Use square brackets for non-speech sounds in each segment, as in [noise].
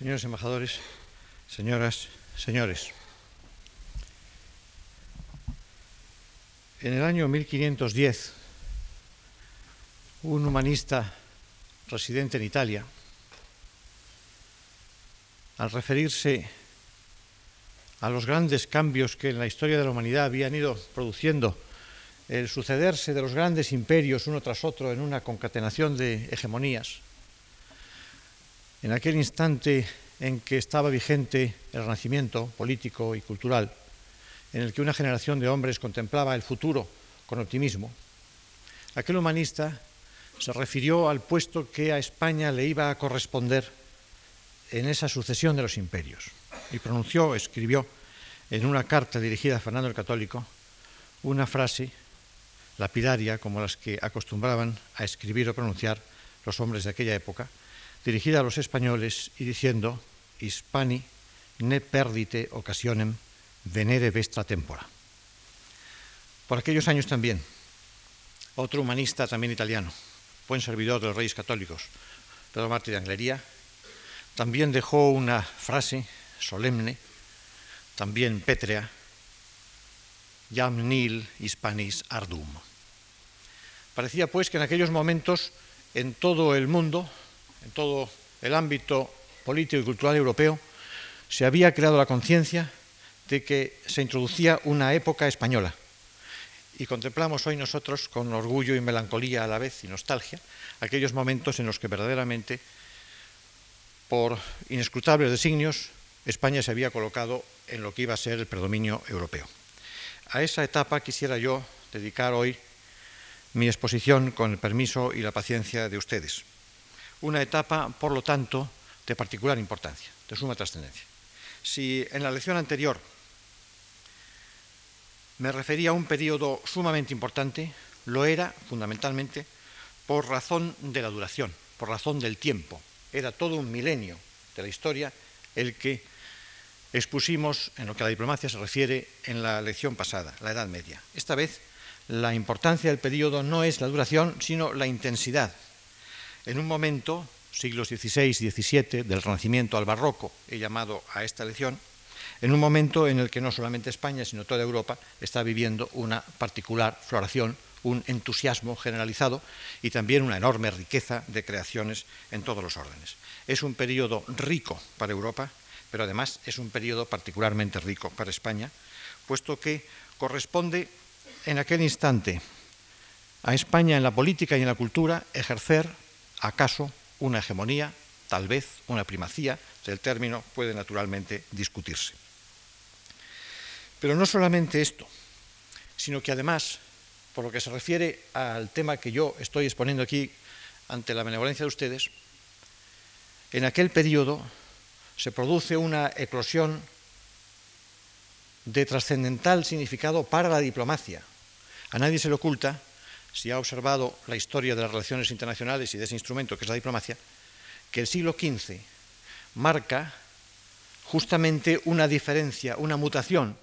señores embajadores, señoras, señores. En el año 1510, un humanista residente en Italia, al referirse a los grandes cambios que en la historia de la humanidad habían ido produciendo el sucederse de los grandes imperios uno tras otro en una concatenación de hegemonías, en aquel instante en que estaba vigente el renacimiento político y cultural, en el que una generación de hombres contemplaba el futuro con optimismo, aquel humanista se refirió al puesto que a España le iba a corresponder en esa sucesión de los imperios y pronunció, escribió en una carta dirigida a Fernando el Católico una frase lapidaria como las que acostumbraban a escribir o pronunciar los hombres de aquella época, dirigida a los españoles y diciendo Hispani ne perdite occasionem venere vestra tempora. Por aquellos años también, otro humanista también italiano, buen servidor de los reyes católicos, Pedro Martí de Anglería, también dejó una frase solemne, también pétrea, Jam nil hispanis ardum. Parecía pues que en aquellos momentos en todo el mundo, en todo el ámbito político y cultural europeo, se había creado la conciencia de que se introducía una época española. Y contemplamos hoy nosotros con orgullo y melancolía a la vez y nostalgia aquellos momentos en los que verdaderamente, por inescrutables designios, España se había colocado en lo que iba a ser el predominio europeo. A esa etapa quisiera yo dedicar hoy mi exposición con el permiso y la paciencia de ustedes. Una etapa, por lo tanto, de particular importancia, de suma trascendencia. Si en la lección anterior me refería a un periodo sumamente importante, lo era fundamentalmente por razón de la duración, por razón del tiempo. Era todo un milenio de la historia el que expusimos en lo que a la diplomacia se refiere en la lección pasada, la Edad Media. Esta vez la importancia del periodo no es la duración, sino la intensidad. En un momento, siglos XVI y XVII, del Renacimiento al Barroco, he llamado a esta lección, en un momento en el que no solamente España, sino toda Europa está viviendo una particular floración, un entusiasmo generalizado y también una enorme riqueza de creaciones en todos los órdenes. Es un periodo rico para Europa, pero además es un periodo particularmente rico para España, puesto que corresponde en aquel instante a España en la política y en la cultura ejercer, acaso, una hegemonía, tal vez una primacía, el término puede naturalmente discutirse. Pero no solamente esto, sino que además, por lo que se refiere al tema que yo estoy exponiendo aquí ante la benevolencia de ustedes, en aquel periodo se produce una eclosión de trascendental significado para la diplomacia. A nadie se le oculta, si ha observado la historia de las relaciones internacionales y de ese instrumento que es la diplomacia, que el siglo XV marca justamente una diferencia, una mutación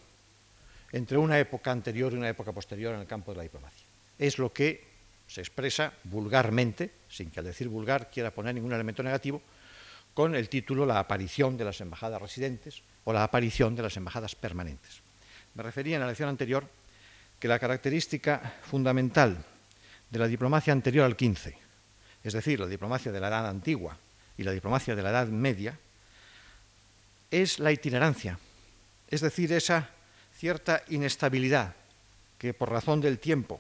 entre una época anterior y una época posterior en el campo de la diplomacia. Es lo que se expresa vulgarmente, sin que al decir vulgar quiera poner ningún elemento negativo, con el título La aparición de las embajadas residentes o la aparición de las embajadas permanentes. Me refería en la lección anterior que la característica fundamental de la diplomacia anterior al XV, es decir, la diplomacia de la Edad Antigua y la diplomacia de la Edad Media, es la itinerancia, es decir, esa cierta inestabilidad que por razón del tiempo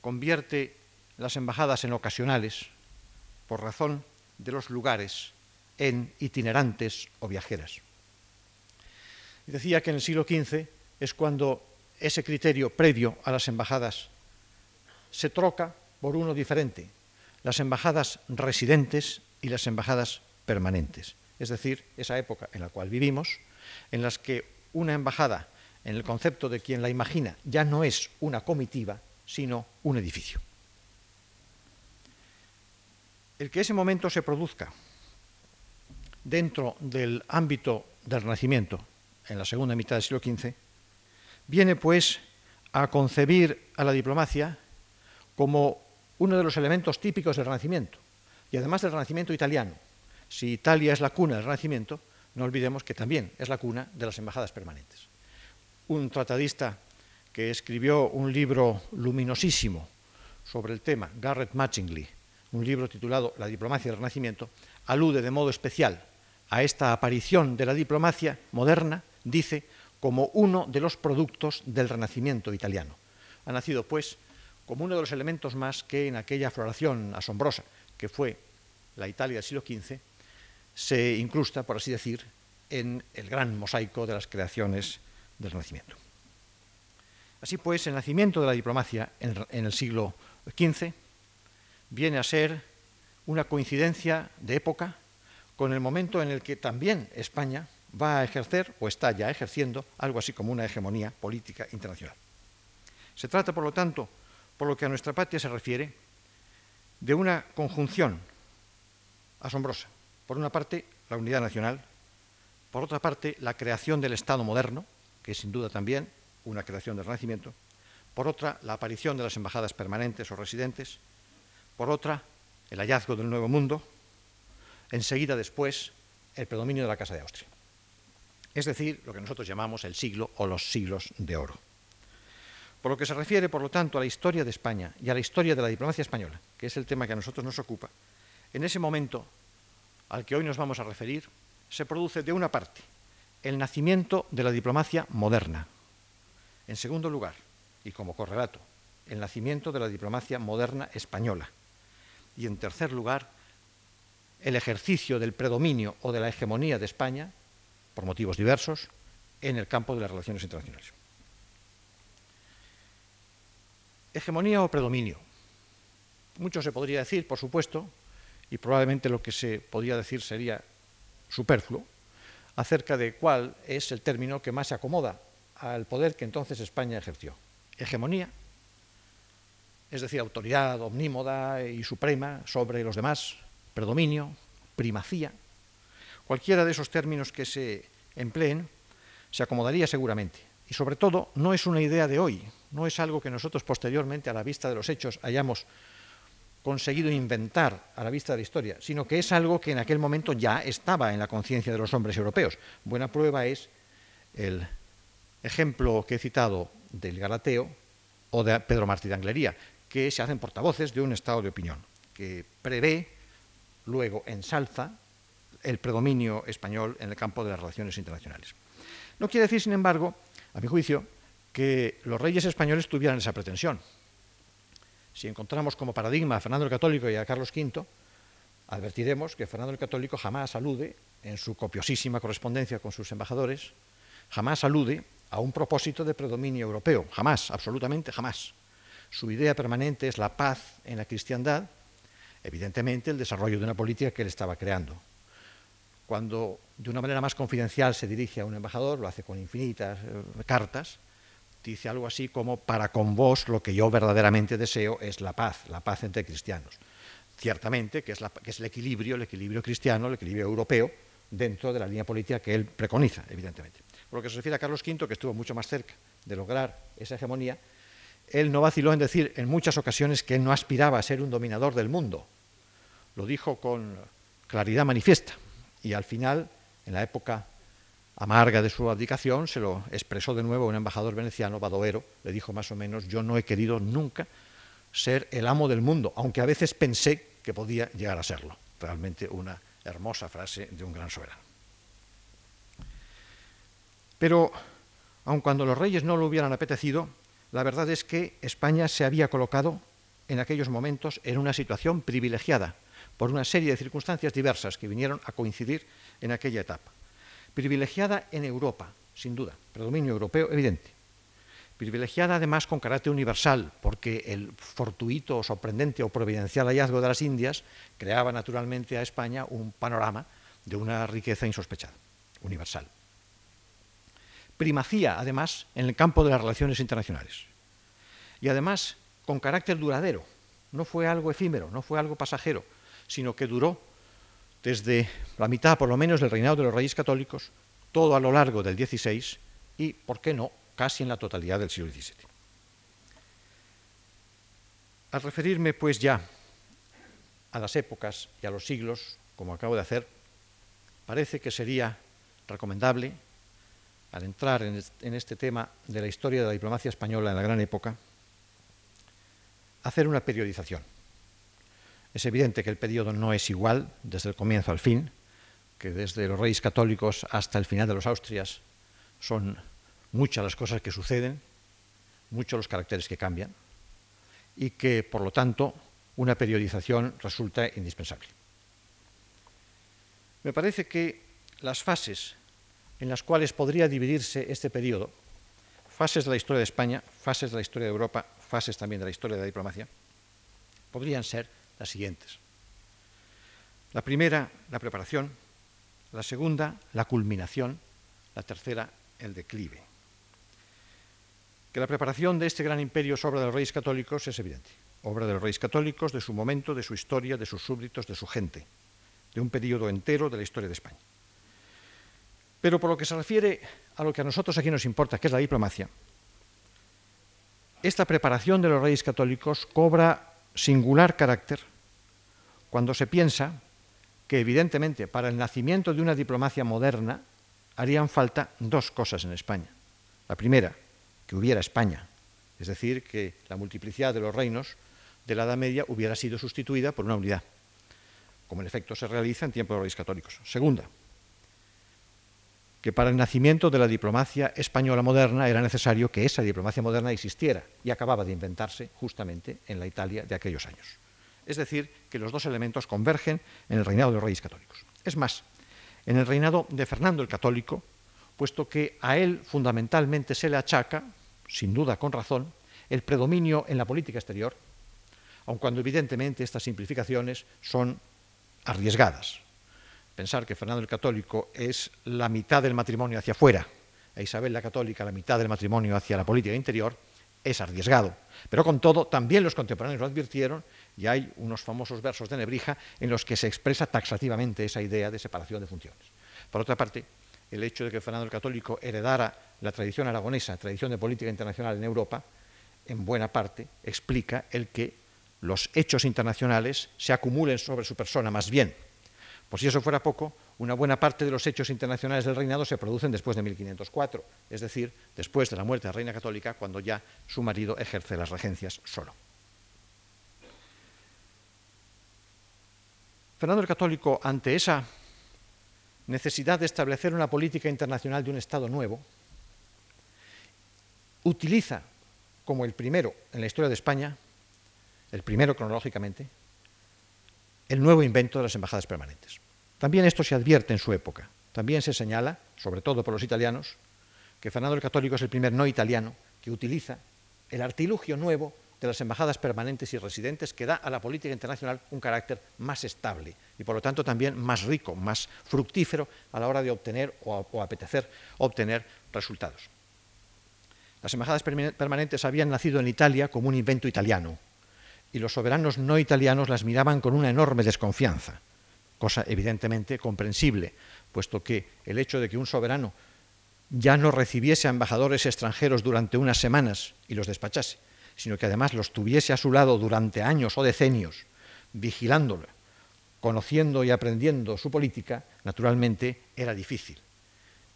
convierte las embajadas en ocasionales, por razón de los lugares en itinerantes o viajeras. Decía que en el siglo XV es cuando ese criterio previo a las embajadas se troca por uno diferente, las embajadas residentes y las embajadas permanentes. Es decir, esa época en la cual vivimos, en las que una embajada, en el concepto de quien la imagina, ya no es una comitiva, sino un edificio. El que ese momento se produzca dentro del ámbito del Renacimiento, en la segunda mitad del siglo XV, viene pues a concebir a la diplomacia como uno de los elementos típicos del Renacimiento, y además del Renacimiento italiano, si Italia es la cuna del Renacimiento, no olvidemos que también es la cuna de las embajadas permanentes. Un tratadista que escribió un libro luminosísimo sobre el tema, Garrett Matchingly, un libro titulado La diplomacia del Renacimiento, alude de modo especial a esta aparición de la diplomacia moderna, dice, como uno de los productos del Renacimiento italiano. Ha nacido, pues, como uno de los elementos más que en aquella floración asombrosa que fue la Italia del siglo XV, se incrusta, por así decir, en el gran mosaico de las creaciones del Renacimiento. Así pues, el nacimiento de la diplomacia en el siglo XV viene a ser una coincidencia de época con el momento en el que también España va a ejercer o está ya ejerciendo algo así como una hegemonía política internacional. Se trata, por lo tanto, por lo que a nuestra patria se refiere, de una conjunción asombrosa. Por una parte, la unidad nacional, por otra parte, la creación del Estado moderno, que es sin duda también una creación del Renacimiento, por otra, la aparición de las embajadas permanentes o residentes, por otra, el hallazgo del Nuevo Mundo, enseguida después, el predominio de la Casa de Austria. Es decir, lo que nosotros llamamos el siglo o los siglos de oro. Por lo que se refiere, por lo tanto, a la historia de España y a la historia de la diplomacia española, que es el tema que a nosotros nos ocupa, en ese momento al que hoy nos vamos a referir, se produce de una parte el nacimiento de la diplomacia moderna. En segundo lugar, y como correlato, el nacimiento de la diplomacia moderna española. Y en tercer lugar, el ejercicio del predominio o de la hegemonía de España, por motivos diversos, en el campo de las relaciones internacionales. Hegemonía o predominio. Mucho se podría decir, por supuesto, y probablemente lo que se podría decir sería superfluo, acerca de cuál es el término que más se acomoda al poder que entonces España ejerció. Hegemonía, es decir, autoridad omnímoda y suprema sobre los demás, predominio, primacía. Cualquiera de esos términos que se empleen se acomodaría seguramente. Y sobre todo, no es una idea de hoy, no es algo que nosotros posteriormente, a la vista de los hechos, hayamos conseguido inventar a la vista de la historia, sino que es algo que en aquel momento ya estaba en la conciencia de los hombres europeos. Buena prueba es el ejemplo que he citado del Galateo o de Pedro Martí de Anglería, que se hacen portavoces de un estado de opinión, que prevé, luego ensalza el predominio español en el campo de las relaciones internacionales. No quiere decir, sin embargo, a mi juicio, que los reyes españoles tuvieran esa pretensión. Si encontramos como paradigma a Fernando el Católico y a Carlos V, advertiremos que Fernando el Católico jamás alude, en su copiosísima correspondencia con sus embajadores, jamás alude a un propósito de predominio europeo, jamás, absolutamente jamás. Su idea permanente es la paz en la cristiandad, evidentemente el desarrollo de una política que él estaba creando. Cuando de una manera más confidencial se dirige a un embajador, lo hace con infinitas eh, cartas, dice algo así como, para con vos lo que yo verdaderamente deseo es la paz, la paz entre cristianos. Ciertamente, que es, que es el equilibrio, el equilibrio cristiano, el equilibrio europeo, dentro de la línea política que él preconiza, evidentemente. Por lo que se refiere a Carlos V, que estuvo mucho más cerca de lograr esa hegemonía, él no vaciló en decir en muchas ocasiones que él no aspiraba a ser un dominador del mundo. Lo dijo con claridad manifiesta. Y al final, en la época amarga de su abdicación, se lo expresó de nuevo un embajador veneciano, Badoero, le dijo más o menos, yo no he querido nunca ser el amo del mundo, aunque a veces pensé que podía llegar a serlo. Realmente una hermosa frase de un gran soberano. Pero, aun cuando los reyes no lo hubieran apetecido, la verdad es que España se había colocado en aquellos momentos en una situación privilegiada por una serie de circunstancias diversas que vinieron a coincidir en aquella etapa privilegiada en Europa, sin duda, predominio europeo evidente. Privilegiada además con carácter universal, porque el fortuito, sorprendente o providencial hallazgo de las Indias creaba naturalmente a España un panorama de una riqueza insospechada, universal. Primacía, además, en el campo de las relaciones internacionales. Y además, con carácter duradero. No fue algo efímero, no fue algo pasajero, sino que duró desde la mitad, por lo menos, del reinado de los reyes católicos, todo a lo largo del XVI y, ¿por qué no?, casi en la totalidad del siglo XVII. Al referirme, pues, ya a las épocas y a los siglos, como acabo de hacer, parece que sería recomendable, al entrar en este tema de la historia de la diplomacia española en la gran época, hacer una periodización. Es evidente que el periodo no es igual desde el comienzo al fin, que desde los reyes católicos hasta el final de los Austrias son muchas las cosas que suceden, muchos los caracteres que cambian, y que, por lo tanto, una periodización resulta indispensable. Me parece que las fases en las cuales podría dividirse este periodo, fases de la historia de España, fases de la historia de Europa, fases también de la historia de la diplomacia, podrían ser las siguientes. La primera, la preparación, la segunda, la culminación, la tercera, el declive. Que la preparación de este gran imperio es obra de los reyes católicos es evidente. Obra de los reyes católicos, de su momento, de su historia, de sus súbditos, de su gente, de un periodo entero de la historia de España. Pero por lo que se refiere a lo que a nosotros aquí nos importa, que es la diplomacia, esta preparación de los reyes católicos cobra singular carácter cuando se piensa que evidentemente para el nacimiento de una diplomacia moderna harían falta dos cosas en España. La primera, que hubiera España, es decir, que la multiplicidad de los reinos de la Edad Media hubiera sido sustituida por una unidad, como en efecto se realiza en tiempos de los reyes católicos. Segunda, que para el nacimiento de la diplomacia española moderna era necesario que esa diplomacia moderna existiera y acababa de inventarse justamente en la Italia de aquellos años. Es decir, que los dos elementos convergen en el reinado de los reyes católicos. Es más, en el reinado de Fernando el Católico, puesto que a él fundamentalmente se le achaca, sin duda con razón, el predominio en la política exterior, aun cuando evidentemente estas simplificaciones son arriesgadas, pensar que Fernando el Católico es la mitad del matrimonio hacia afuera, e Isabel la Católica la mitad del matrimonio hacia la política interior, es arriesgado. Pero con todo, también los contemporáneos lo advirtieron y hay unos famosos versos de Nebrija en los que se expresa taxativamente esa idea de separación de funciones. Por otra parte, el hecho de que Fernando el Católico heredara la tradición aragonesa, tradición de política internacional en Europa, en buena parte explica el que los hechos internacionales se acumulen sobre su persona más bien por si eso fuera poco, una buena parte de los hechos internacionales del reinado se producen después de 1504, es decir, después de la muerte de la reina católica, cuando ya su marido ejerce las regencias solo. Fernando el Católico, ante esa necesidad de establecer una política internacional de un Estado nuevo, utiliza como el primero en la historia de España, el primero cronológicamente, el nuevo invento de las embajadas permanentes. También esto se advierte en su época. También se señala, sobre todo por los italianos, que Fernando el Católico es el primer no italiano que utiliza el artilugio nuevo de las embajadas permanentes y residentes que da a la política internacional un carácter más estable y por lo tanto también más rico, más fructífero a la hora de obtener o, apetecer obtener resultados. Las embajadas permanentes habían nacido en Italia como un invento italiano, y los soberanos no italianos las miraban con una enorme desconfianza, cosa evidentemente comprensible, puesto que el hecho de que un soberano ya no recibiese a embajadores extranjeros durante unas semanas y los despachase, sino que además los tuviese a su lado durante años o decenios, vigilándolo, conociendo y aprendiendo su política, naturalmente era difícil,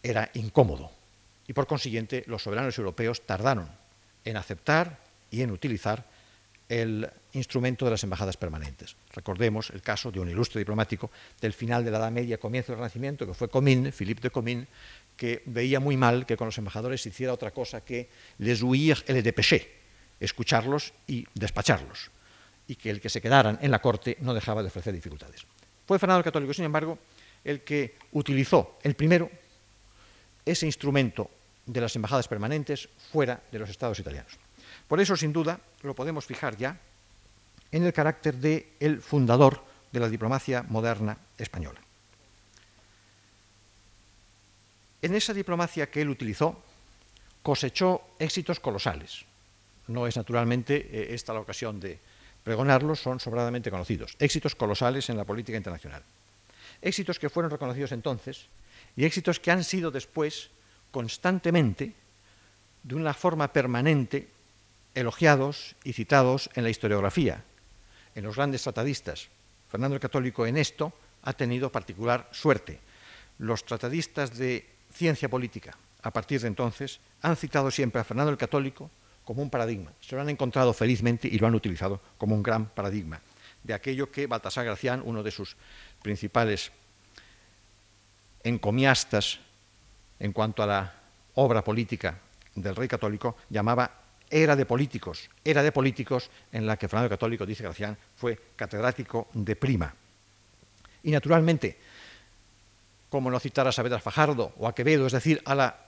era incómodo. Y por consiguiente los soberanos europeos tardaron en aceptar y en utilizar el instrumento de las embajadas permanentes. Recordemos el caso de un ilustre diplomático del final de la Edad Media, comienzo del Renacimiento, que fue Comín, Philippe de Comín, que veía muy mal que con los embajadores se hiciera otra cosa que les huir et les dépêcher, escucharlos y despacharlos, y que el que se quedaran en la corte no dejaba de ofrecer dificultades. Fue Fernando Católico, sin embargo, el que utilizó el primero ese instrumento de las embajadas permanentes fuera de los estados italianos. Por eso, sin duda, lo podemos fijar ya en el carácter de el fundador de la diplomacia moderna española. En esa diplomacia que él utilizó, cosechó éxitos colosales. No es naturalmente eh, esta la ocasión de pregonarlos, son sobradamente conocidos. Éxitos colosales en la política internacional. Éxitos que fueron reconocidos entonces y éxitos que han sido después constantemente, de una forma permanente, elogiados y citados en la historiografía, en los grandes tratadistas. Fernando el Católico en esto ha tenido particular suerte. los tratadistas de ciencia política, a partir de entonces, han citado siempre a Fernando el Católico como un paradigma. Se lo han encontrado felizmente y lo han utilizado como un gran paradigma de aquello que Baltasar Gracián, uno de sus principales encomiastas en cuanto a la obra política del rey católico, llamaba era de políticos, era de políticos en la que Fernando Católico, dice Gracián, fue catedrático de prima. Y naturalmente, como no citar a Saavedra Fajardo o a Quevedo, es decir, a la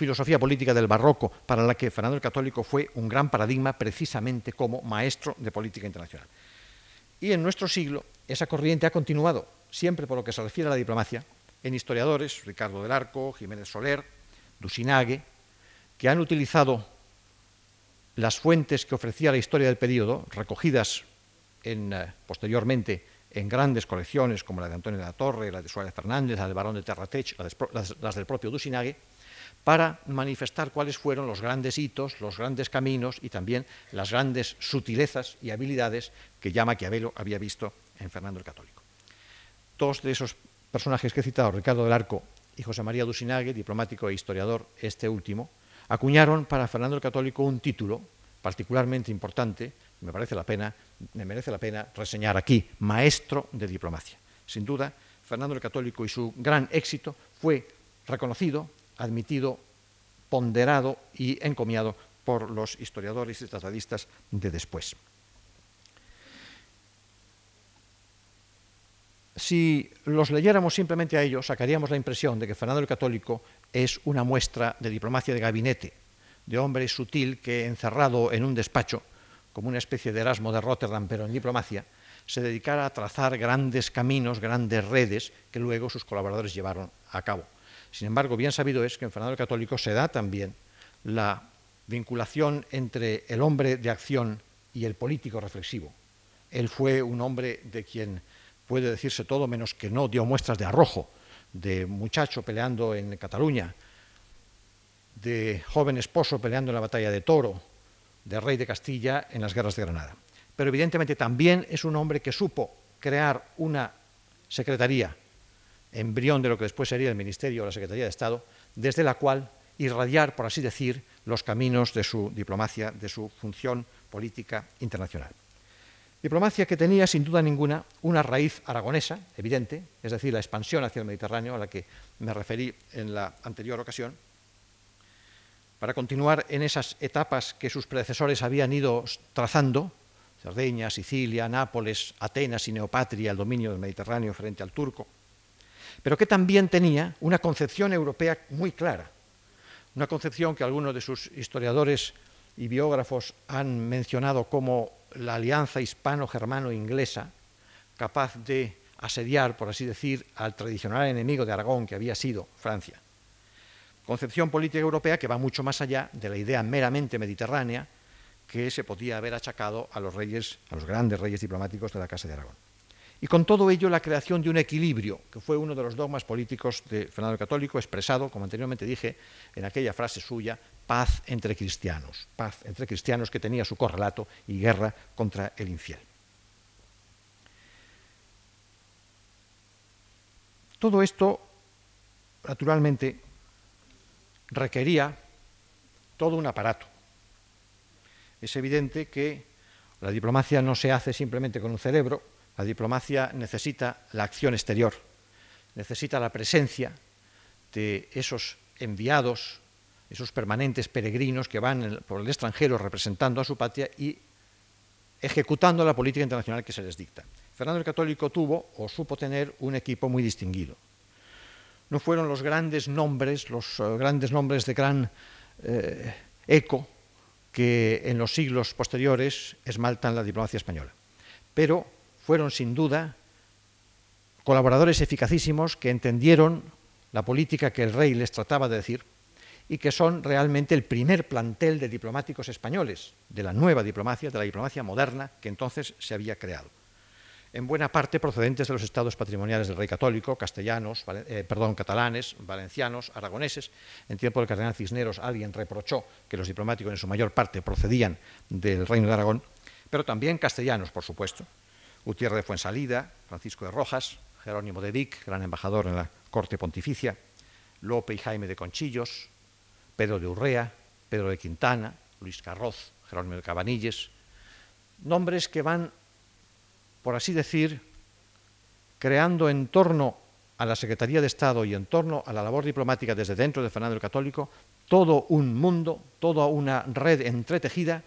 filosofía política del barroco, para la que Fernando el Católico fue un gran paradigma precisamente como maestro de política internacional. Y en nuestro siglo esa corriente ha continuado, siempre por lo que se refiere a la diplomacia, en historiadores, Ricardo del Arco, Jiménez Soler, Dusinague, que han utilizado las fuentes que ofrecía la historia del periodo, recogidas eh, posteriormente en grandes colecciones como la de Antonio de la Torre, la de Suárez Fernández, la del Barón de Terratech, las, las del propio Dusinague, para manifestar cuáles fueron los grandes hitos, los grandes caminos y también las grandes sutilezas y habilidades que ya Maquiavelo había visto en Fernando el Católico. Dos de esos personajes que he citado, Ricardo del Arco y José María Dusinague, diplomático e historiador, este último, acuñaron para Fernando el Católico un título particularmente importante, me parece la pena, me merece la pena reseñar aquí, maestro de diplomacia. Sin duda, Fernando el Católico y su gran éxito fue reconocido, admitido, ponderado y encomiado por los historiadores y tratadistas de después. Si los leyéramos simplemente a ellos, sacaríamos la impresión de que Fernando el Católico es una muestra de diplomacia de gabinete, de hombre sutil que, encerrado en un despacho, como una especie de Erasmo de Rotterdam, pero en diplomacia, se dedicara a trazar grandes caminos, grandes redes que luego sus colaboradores llevaron a cabo. Sin embargo, bien sabido es que en Fernando Católico se da también la vinculación entre el hombre de acción y el político reflexivo. Él fue un hombre de quien puede decirse todo menos que no dio muestras de arrojo, de muchacho peleando en Cataluña, de joven esposo peleando en la batalla de Toro, de rey de Castilla en las guerras de Granada. Pero evidentemente también es un hombre que supo crear una secretaría embrión de lo que después sería el Ministerio o la Secretaría de Estado, desde la cual irradiar, por así decir, los caminos de su diplomacia, de su función política internacional. Diplomacia que tenía, sin duda ninguna, una raíz aragonesa, evidente, es decir, la expansión hacia el Mediterráneo, a la que me referí en la anterior ocasión, para continuar en esas etapas que sus predecesores habían ido trazando, Cerdeña, Sicilia, Nápoles, Atenas y Neopatria, el dominio del Mediterráneo frente al turco, pero que también tenía una concepción europea muy clara, una concepción que algunos de sus historiadores y biógrafos han mencionado como la alianza hispano-germano-inglesa, capaz de asediar, por así decir, al tradicional enemigo de Aragón, que había sido Francia. Concepción política europea que va mucho más allá de la idea meramente mediterránea que se podía haber achacado a los reyes, a los grandes reyes diplomáticos de la Casa de Aragón. Y con todo ello la creación de un equilibrio, que fue uno de los dogmas políticos de Fernando Católico, expresado, como anteriormente dije, en aquella frase suya, paz entre cristianos, paz entre cristianos que tenía su correlato y guerra contra el infiel. Todo esto, naturalmente, requería todo un aparato. Es evidente que la diplomacia no se hace simplemente con un cerebro, la diplomacia necesita la acción exterior, necesita la presencia de esos enviados, esos permanentes peregrinos que van por el extranjero representando a su patria y ejecutando la política internacional que se les dicta. Fernando el Católico tuvo o supo tener un equipo muy distinguido. No fueron los grandes nombres, los eh, grandes nombres de gran eh, eco que en los siglos posteriores esmaltan la diplomacia española, pero fueron sin duda colaboradores eficacísimos que entendieron la política que el rey les trataba de decir y que son realmente el primer plantel de diplomáticos españoles, de la nueva diplomacia, de la diplomacia moderna que entonces se había creado. En buena parte procedentes de los estados patrimoniales del rey católico, castellanos, eh, perdón, catalanes, valencianos, aragoneses. En tiempo del cardenal Cisneros alguien reprochó que los diplomáticos en su mayor parte procedían del reino de Aragón, pero también castellanos, por supuesto, Gutiérrez de Fuensalida, Francisco de Rojas, Jerónimo de Vic, gran embajador en la corte pontificia, Lope y Jaime de Conchillos, Pedro de Urrea, Pedro de Quintana, Luis Carroz, Jerónimo de Cabanilles, nombres que van, por así decir, creando en torno a la Secretaría de Estado y en torno a la labor diplomática desde dentro de Fernando el Católico, todo un mundo, toda una red entretejida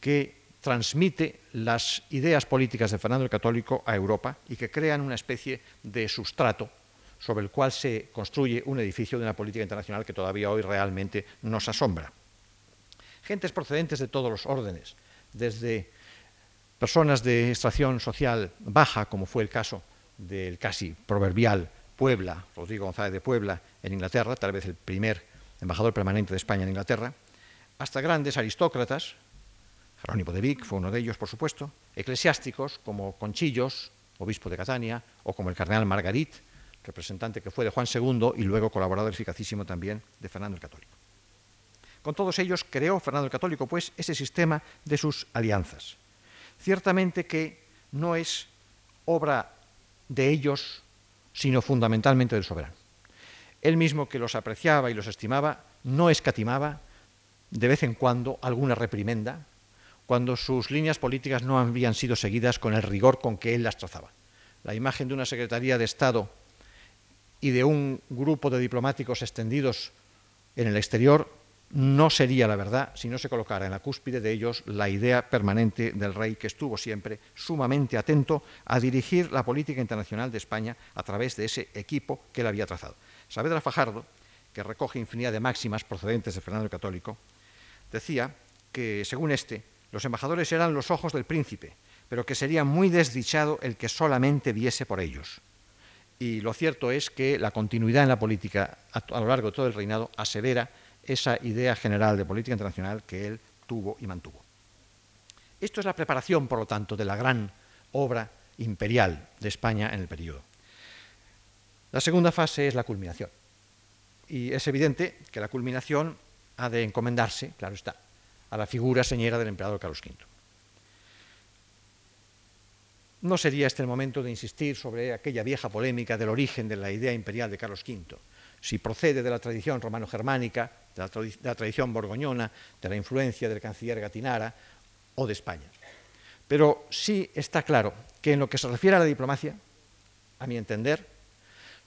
que transmite las ideas políticas de Fernando el Católico a Europa y que crean una especie de sustrato sobre el cual se construye un edificio de una política internacional que todavía hoy realmente nos asombra. Gentes procedentes de todos los órdenes, desde personas de extracción social baja, como fue el caso del casi proverbial Puebla, Rodrigo González de Puebla, en Inglaterra, tal vez el primer embajador permanente de España en Inglaterra, hasta grandes aristócratas, Jerónimo de Vic fue uno de ellos, por supuesto, eclesiásticos como Conchillos, obispo de Catania, o como el cardenal Margarit, representante que fue de Juan II y luego colaborador eficacísimo también de Fernando el Católico. Con todos ellos creó Fernando el Católico, pues, ese sistema de sus alianzas. Ciertamente que no es obra de ellos sino fundamentalmente del soberano. Él mismo que los apreciaba y los estimaba, no escatimaba de vez en cuando alguna reprimenda cuando sus líneas políticas no habían sido seguidas con el rigor con que él las trazaba. La imagen de una Secretaría de Estado y de un grupo de diplomáticos extendidos en el exterior no sería la verdad si no se colocara en la cúspide de ellos la idea permanente del rey que estuvo siempre sumamente atento a dirigir la política internacional de España a través de ese equipo que él había trazado. Saavedra Fajardo, que recoge infinidad de máximas procedentes de Fernando el Católico, decía que, según este, los embajadores eran los ojos del príncipe, pero que sería muy desdichado el que solamente viese por ellos. Y lo cierto es que la continuidad en la política a, lo largo de todo el reinado asevera esa idea general de política internacional que él tuvo y mantuvo. Esto es la preparación, por lo tanto, de la gran obra imperial de España en el periodo. La segunda fase es la culminación. Y es evidente que la culminación ha de encomendarse, claro está, a la figura señera del emperador Carlos V. No sería este el momento de insistir sobre aquella vieja polémica del origen de la idea imperial de Carlos V, si procede de la tradición romano-germánica, de, la, tradición borgoñona, de la influencia del canciller Gatinara o de España. Pero sí está claro que en lo que se refiere a la diplomacia, a mi entender,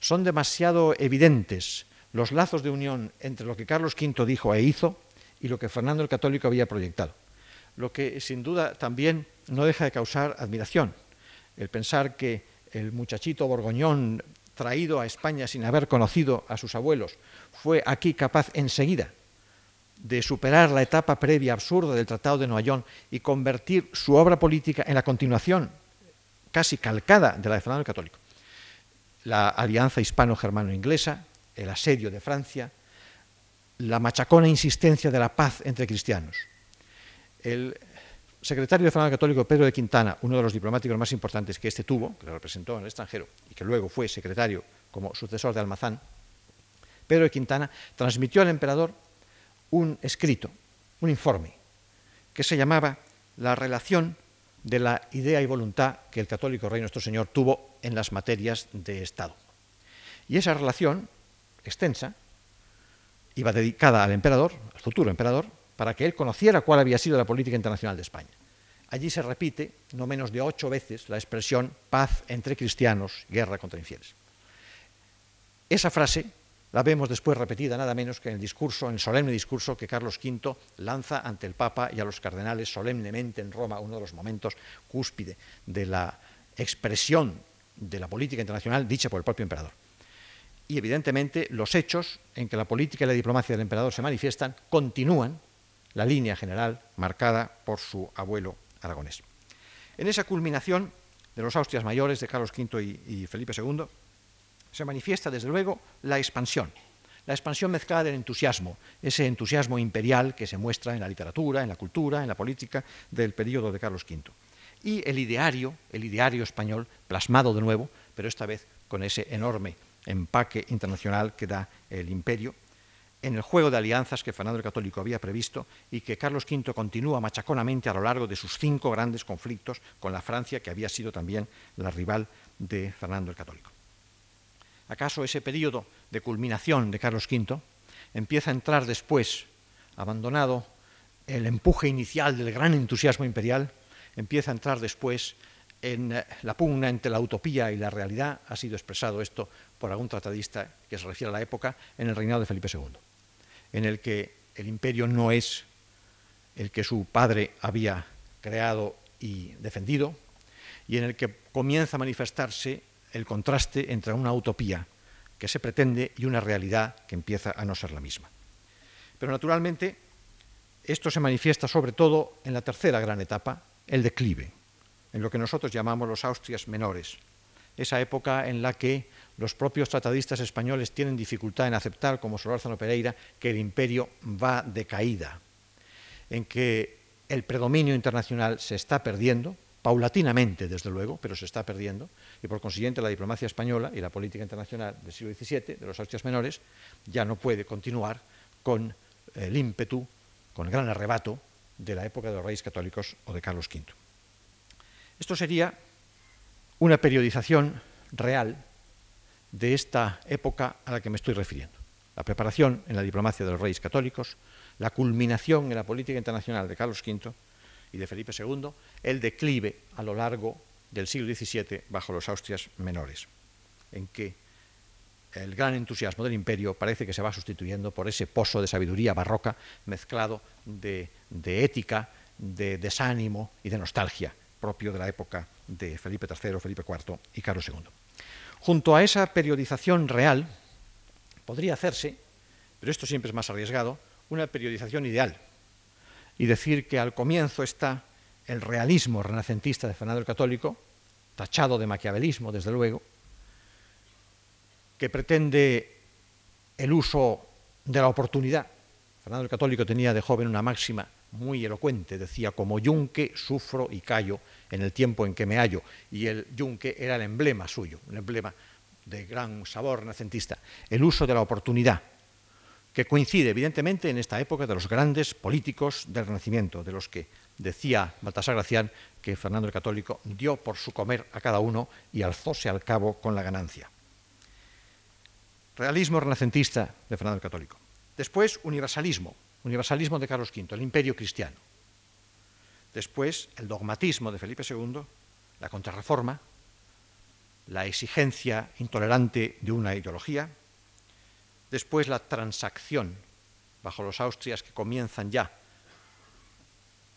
son demasiado evidentes los lazos de unión entre lo que Carlos V dijo e hizo y lo que Fernando el Católico había proyectado. Lo que sin duda también no deja de causar admiración, el pensar que el muchachito borgoñón traído a España sin haber conocido a sus abuelos, fue aquí capaz enseguida de superar la etapa previa absurda del Tratado de Noyon y convertir su obra política en la continuación casi calcada de la de Fernando el Católico. La alianza hispano-germano-inglesa, el asedio de Francia, la machacona insistencia de la paz entre cristianos. El secretario de Fernando Católico, Pedro de Quintana, uno de los diplomáticos más importantes que éste tuvo, que lo representó en el extranjero y que luego fue secretario como sucesor de Almazán, Pedro de Quintana transmitió al emperador un escrito, un informe, que se llamaba La relación de la idea y voluntad que el católico rey nuestro Señor tuvo en las materias de Estado. Y esa relación extensa iba dedicada al emperador, al futuro emperador, para que él conociera cuál había sido la política internacional de España. Allí se repite no menos de ocho veces la expresión paz entre cristianos, guerra contra infieles. Esa frase la vemos después repetida nada menos que en el discurso, en el solemne discurso que Carlos V lanza ante el Papa y a los cardenales solemnemente en Roma, uno de los momentos cúspide de la expresión de la política internacional dicha por el propio emperador. Y evidentemente los hechos en que la política y la diplomacia del emperador se manifiestan continúan la línea general marcada por su abuelo aragonés. En esa culminación de los Austrias mayores de Carlos V y, Felipe II se manifiesta desde luego la expansión, la expansión mezclada del entusiasmo, ese entusiasmo imperial que se muestra en la literatura, en la cultura, en la política del periodo de Carlos V. Y el ideario, el ideario español, plasmado de nuevo, pero esta vez con ese enorme empaque internacional que da el imperio, en el juego de alianzas que Fernando el Católico había previsto y que Carlos V continúa machaconamente a lo largo de sus cinco grandes conflictos con la Francia, que había sido también la rival de Fernando el Católico. ¿Acaso ese periodo de culminación de Carlos V empieza a entrar después, abandonado el empuje inicial del gran entusiasmo imperial, empieza a entrar después en eh, la pugna entre la utopía y la realidad, ha sido expresado esto por algún tratadista que se refiere a la época, en el reinado de Felipe II, en el que el imperio no es el que su padre había creado y defendido, y en el que comienza a manifestarse el contraste entre una utopía que se pretende y una realidad que empieza a no ser la misma. Pero naturalmente esto se manifiesta sobre todo en la tercera gran etapa, el declive, en lo que nosotros llamamos los Austrias menores, esa época en la que los propios tratadistas españoles tienen dificultad en aceptar, como Solórzano Pereira, que el imperio va de caída, en que el predominio internacional se está perdiendo, paulatinamente desde luego, pero se está perdiendo, y por consiguiente la diplomacia española y la política internacional del siglo XVII, de los Austrias menores, ya no puede continuar con el ímpetu, con el gran arrebato de la época de los reyes católicos o de Carlos V. Esto sería una periodización real de esta época a la que me estoy refiriendo. La preparación en la diplomacia de los reyes católicos, la culminación en la política internacional de Carlos V y de Felipe II, el declive a lo largo del siglo XVII bajo los Austrias menores, en que el gran entusiasmo del imperio parece que se va sustituyendo por ese pozo de sabiduría barroca mezclado de, de ética, de desánimo y de nostalgia propio de la época de Felipe III, Felipe IV y Carlos II. Junto a esa periodización real, podría hacerse, pero esto siempre es más arriesgado, una periodización ideal y decir que al comienzo está el realismo renacentista de Fernando el Católico, tachado de maquiavelismo, desde luego, que pretende el uso de la oportunidad. Fernando el Católico tenía de joven una máxima muy elocuente, decía, como yunque sufro y callo en el tiempo en que me hallo, y el yunque era el emblema suyo, un emblema de gran sabor renacentista, el uso de la oportunidad, que coincide evidentemente en esta época de los grandes políticos del Renacimiento, de los que decía Baltasar Gracián que Fernando el Católico dio por su comer a cada uno y alzóse al cabo con la ganancia. Realismo renacentista de Fernando el Católico. Después, universalismo, universalismo de Carlos V, el imperio cristiano. Después, el dogmatismo de Felipe II, la contrarreforma, la exigencia intolerante de una ideología. Después, la transacción bajo los Austrias que comienzan ya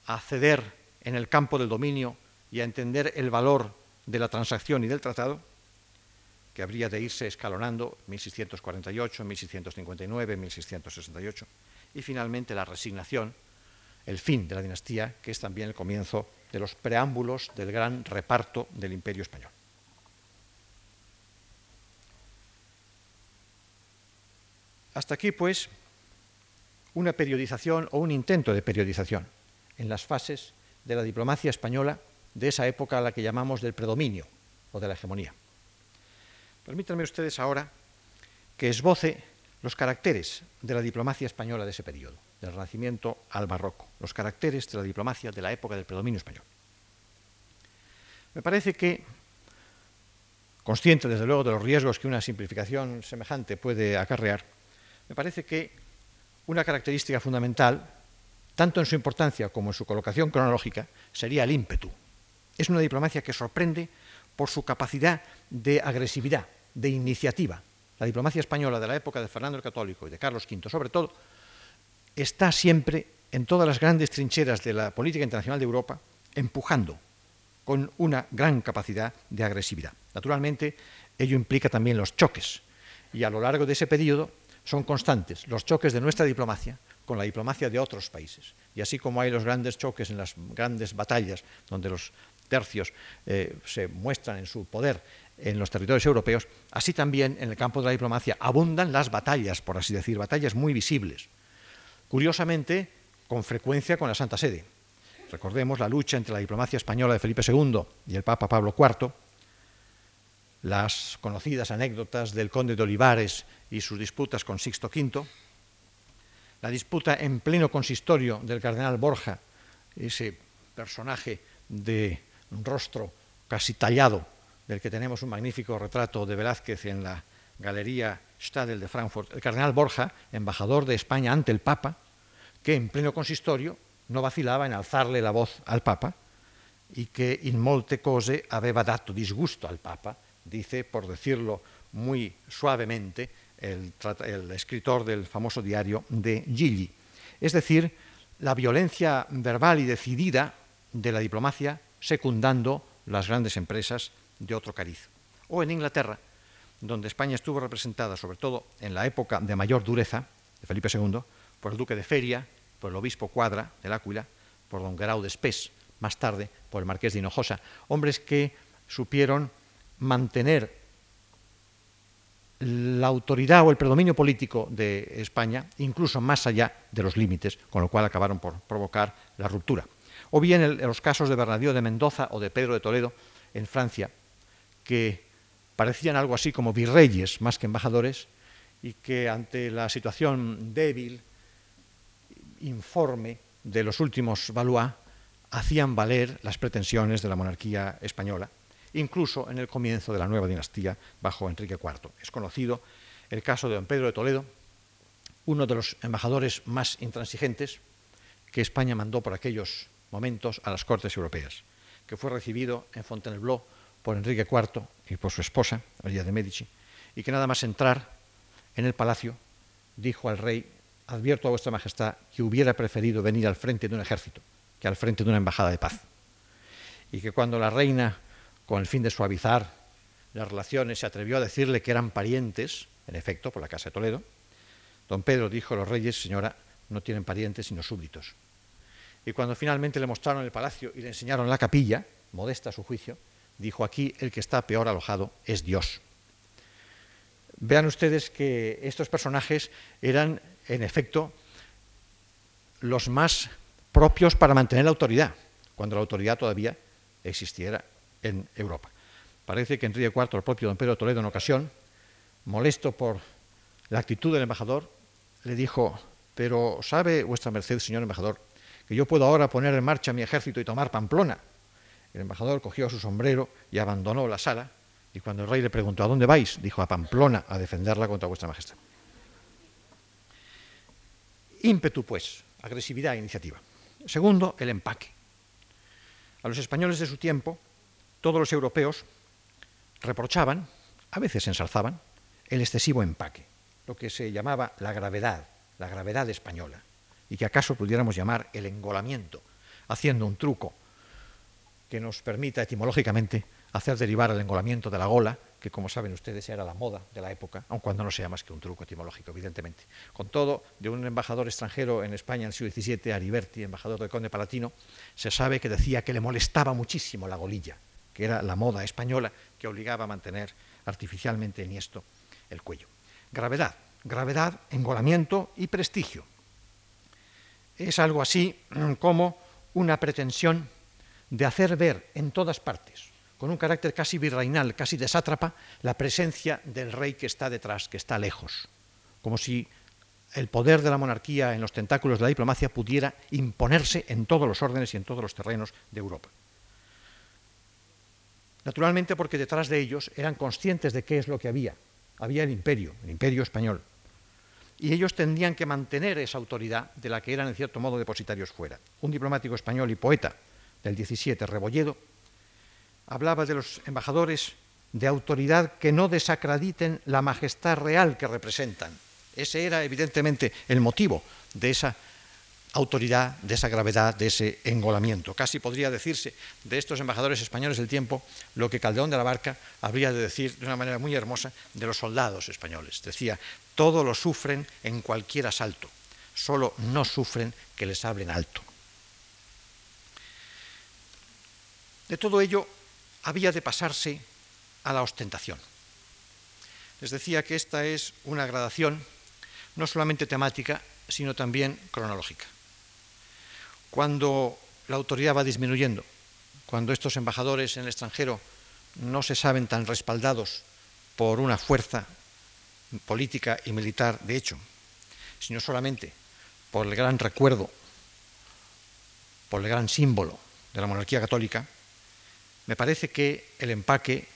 a ceder en el campo del dominio y a entender el valor de la transacción y del tratado, que habría de irse escalonando 1648, 1659, 1668 y finalmente la resignación, el fin de la dinastía, que es también el comienzo de los preámbulos del gran reparto del imperio español. Hasta aquí, pues, una periodización o un intento de periodización en las fases de la diplomacia española de esa época a la que llamamos del predominio o de la hegemonía. Permítanme ustedes ahora que esboce los caracteres de la diplomacia española de ese periodo, del Renacimiento al Barroco, los caracteres de la diplomacia de la época del predominio español. Me parece que, consciente desde luego de los riesgos que una simplificación semejante puede acarrear, me parece que una característica fundamental, tanto en su importancia como en su colocación cronológica, sería el ímpetu. Es una diplomacia que sorprende por su capacidad de agresividad, de iniciativa, la diplomacia española de la época de Fernando el Católico y de Carlos V, sobre todo, está siempre en todas las grandes trincheras de la política internacional de Europa, empujando con una gran capacidad de agresividad. Naturalmente, ello implica también los choques, y a lo largo de ese periodo son constantes los choques de nuestra diplomacia con la diplomacia de otros países. Y así como hay los grandes choques en las grandes batallas, donde los tercios eh, se muestran en su poder en los territorios europeos, así también en el campo de la diplomacia abundan las batallas, por así decir, batallas muy visibles. Curiosamente, con frecuencia con la Santa Sede. Recordemos la lucha entre la diplomacia española de Felipe II y el Papa Pablo IV, las conocidas anécdotas del conde de Olivares y sus disputas con Sixto V, la disputa en pleno consistorio del cardenal Borja, ese personaje de rostro casi tallado del que tenemos un magnífico retrato de Velázquez en la Galería Stadel de Frankfurt, el cardenal Borja, embajador de España ante el Papa, que en pleno consistorio no vacilaba en alzarle la voz al Papa y que in molte cose aveva dato disgusto al Papa, dice, por decirlo muy suavemente, el, escritor del famoso diario de Gigli. Es decir, la violencia verbal y decidida de la diplomacia secundando las grandes empresas de otro cariz. O en Inglaterra, donde España estuvo representada, sobre todo en la época de mayor dureza de Felipe II, por el duque de Feria, por el obispo Cuadra del Áquila, por don Guerau de más tarde por el marqués de Hinojosa, hombres que supieron mantener la autoridad o el predominio político de España incluso más allá de los límites, con lo cual acabaron por provocar la ruptura. O bien en los casos de Bernardino de Mendoza o de Pedro de Toledo en Francia, que parecían algo así como virreyes más que embajadores y que ante la situación débil, informe de los últimos Valois, hacían valer las pretensiones de la monarquía española incluso en el comienzo de la nueva dinastía bajo Enrique IV. Es conocido el caso de don Pedro de Toledo, uno de los embajadores más intransigentes que España mandó por aquellos momentos a las cortes europeas, que fue recibido en Fontainebleau por Enrique IV y por su esposa, María de Medici, y que nada más entrar en el palacio dijo al rey, advierto a vuestra majestad que hubiera preferido venir al frente de un ejército que al frente de una embajada de paz. Y que cuando la reina con el fin de suavizar las relaciones, se atrevió a decirle que eran parientes, en efecto, por la Casa de Toledo. Don Pedro dijo a los reyes, señora, no tienen parientes sino súbditos. Y cuando finalmente le mostraron el palacio y le enseñaron la capilla, modesta a su juicio, dijo aquí el que está peor alojado es Dios. Vean ustedes que estos personajes eran, en efecto, los más propios para mantener la autoridad, cuando la autoridad todavía existiera en Europa. Parece que Enrique IV, el propio don Pedro Toledo en ocasión, molesto por la actitud del embajador, le dijo, pero ¿sabe vuestra merced, señor embajador, que yo puedo ahora poner en marcha mi ejército y tomar Pamplona? El embajador cogió su sombrero y abandonó la sala, y cuando el rey le preguntó, ¿a dónde vais? Dijo, a Pamplona, a defenderla contra vuestra majestad. Ímpetu, pues, agresividad e iniciativa. Segundo, el empaque. A los españoles de su tiempo todos los europeos reprochaban, a veces ensalzaban, el excesivo empaque, lo que se llamaba la gravedad, la gravedad española, y que acaso pudiéramos llamar el engolamiento, haciendo un truco que nos permita etimológicamente hacer derivar el engolamiento de la gola, que como saben ustedes era la moda de la época, aun cuando no sea más que un truco etimológico, evidentemente. Con todo, de un embajador extranjero en España en el siglo XVII, Ariberti, embajador del conde palatino, se sabe que decía que le molestaba muchísimo la golilla, que era la moda española que obligaba a mantener artificialmente esto el cuello. Gravedad, gravedad, engolamiento y prestigio. Es algo así [clears throat] como una pretensión de hacer ver en todas partes, con un carácter casi virreinal, casi de sátrapa, la presencia del rey que está detrás, que está lejos, como si el poder de la monarquía en los tentáculos de la diplomacia pudiera imponerse en todos los órdenes y en todos los terrenos de Europa. Naturalmente porque detrás de ellos eran conscientes de qué es lo que había. Había el imperio, el imperio español. Y ellos tendrían que mantener esa autoridad de la que eran en cierto modo depositarios fuera. Un diplomático español y poeta del 17, Rebolledo, hablaba de los embajadores de autoridad que no desacrediten la majestad real que representan. Ese era evidentemente el motivo de esa autoridad, de esa gravedad, de ese engolamiento. Casi podría decirse de estos embajadores españoles del tiempo lo que Caldeón de la Barca habría de decir de una manera muy hermosa de los soldados españoles. Decía, todo lo sufren en cualquier asalto, solo no sufren que les hablen alto. De todo ello había de pasarse a la ostentación. Les decía que esta es una gradación no solamente temática, sino también cronológica cuando la autoridad va disminuyendo, cuando estos embajadores en el extranjero no se saben tan respaldados por una fuerza política y militar de hecho, sino solamente por el gran recuerdo, por el gran símbolo de la monarquía católica, me parece que el empaque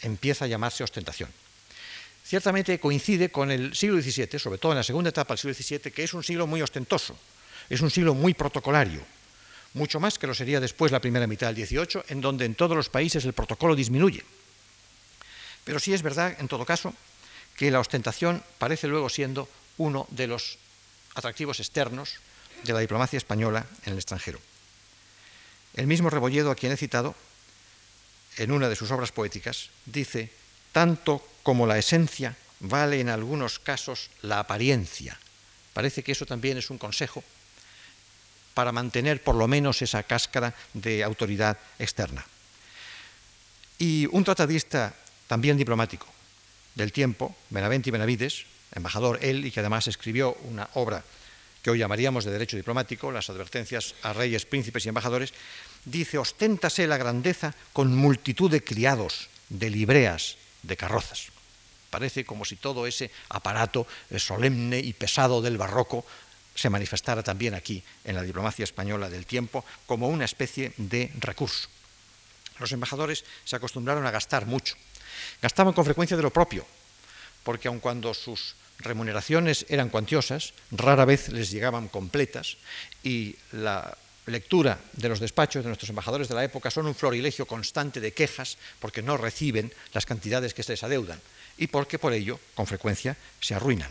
empieza a llamarse ostentación. ciertamente coincide con el siglo XVII, sobre todo en la segunda etapa del siglo XVII, que es un siglo muy ostentoso, es un siglo muy protocolario, mucho más que lo sería después la primera mitad del XVIII, en donde en todos los países el protocolo disminuye. Pero sí es verdad, en todo caso, que la ostentación parece luego siendo uno de los atractivos externos de la diplomacia española en el extranjero. El mismo Rebolledo, a quien he citado, en una de sus obras poéticas, dice, tanto como la esencia vale en algunos casos la apariencia. Parece que eso también es un consejo para mantener por lo menos esa cáscara de autoridad externa. Y un tratadista también diplomático del tiempo, Benavente y Benavides, embajador él, y que además escribió una obra que hoy llamaríamos de derecho diplomático, las advertencias a reyes, príncipes y embajadores, dice, osténtase la grandeza con multitud de criados, de libreas, de carrozas. Parece como si todo ese aparato eh, solemne y pesado del barroco se manifestara también aquí, en la diplomacia española del tiempo, como una especie de recurso. Los embajadores se acostumbraron a gastar mucho. Gastaban con frecuencia de lo propio, porque aun cuando sus remuneraciones eran cuantiosas, rara vez les llegaban completas y la lectura de los despachos de nuestros embajadores de la época son un florilegio constante de quejas porque no reciben las cantidades que se les adeudan y porque por ello, con frecuencia, se arruinan.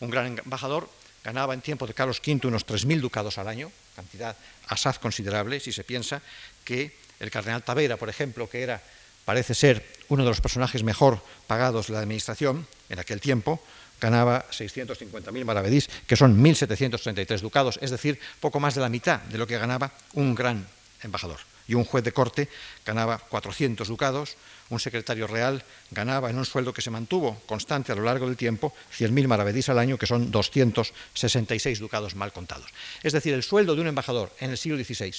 Un gran embajador ganaba en tiempo de Carlos V unos 3.000 ducados al año, cantidad asaz considerable si se piensa que el cardenal Tavera, por ejemplo, que era, parece ser, uno de los personajes mejor pagados de la administración en aquel tiempo, ganaba 650.000 maravedís, que son 1.733 ducados, es decir, poco más de la mitad de lo que ganaba un gran embajador. Y un juez de corte ganaba 400 ducados, un secretario real ganaba en un sueldo que se mantuvo constante a lo largo del tiempo 100.000 maravedís al año, que son 266 ducados mal contados. Es decir, el sueldo de un embajador en el siglo XVI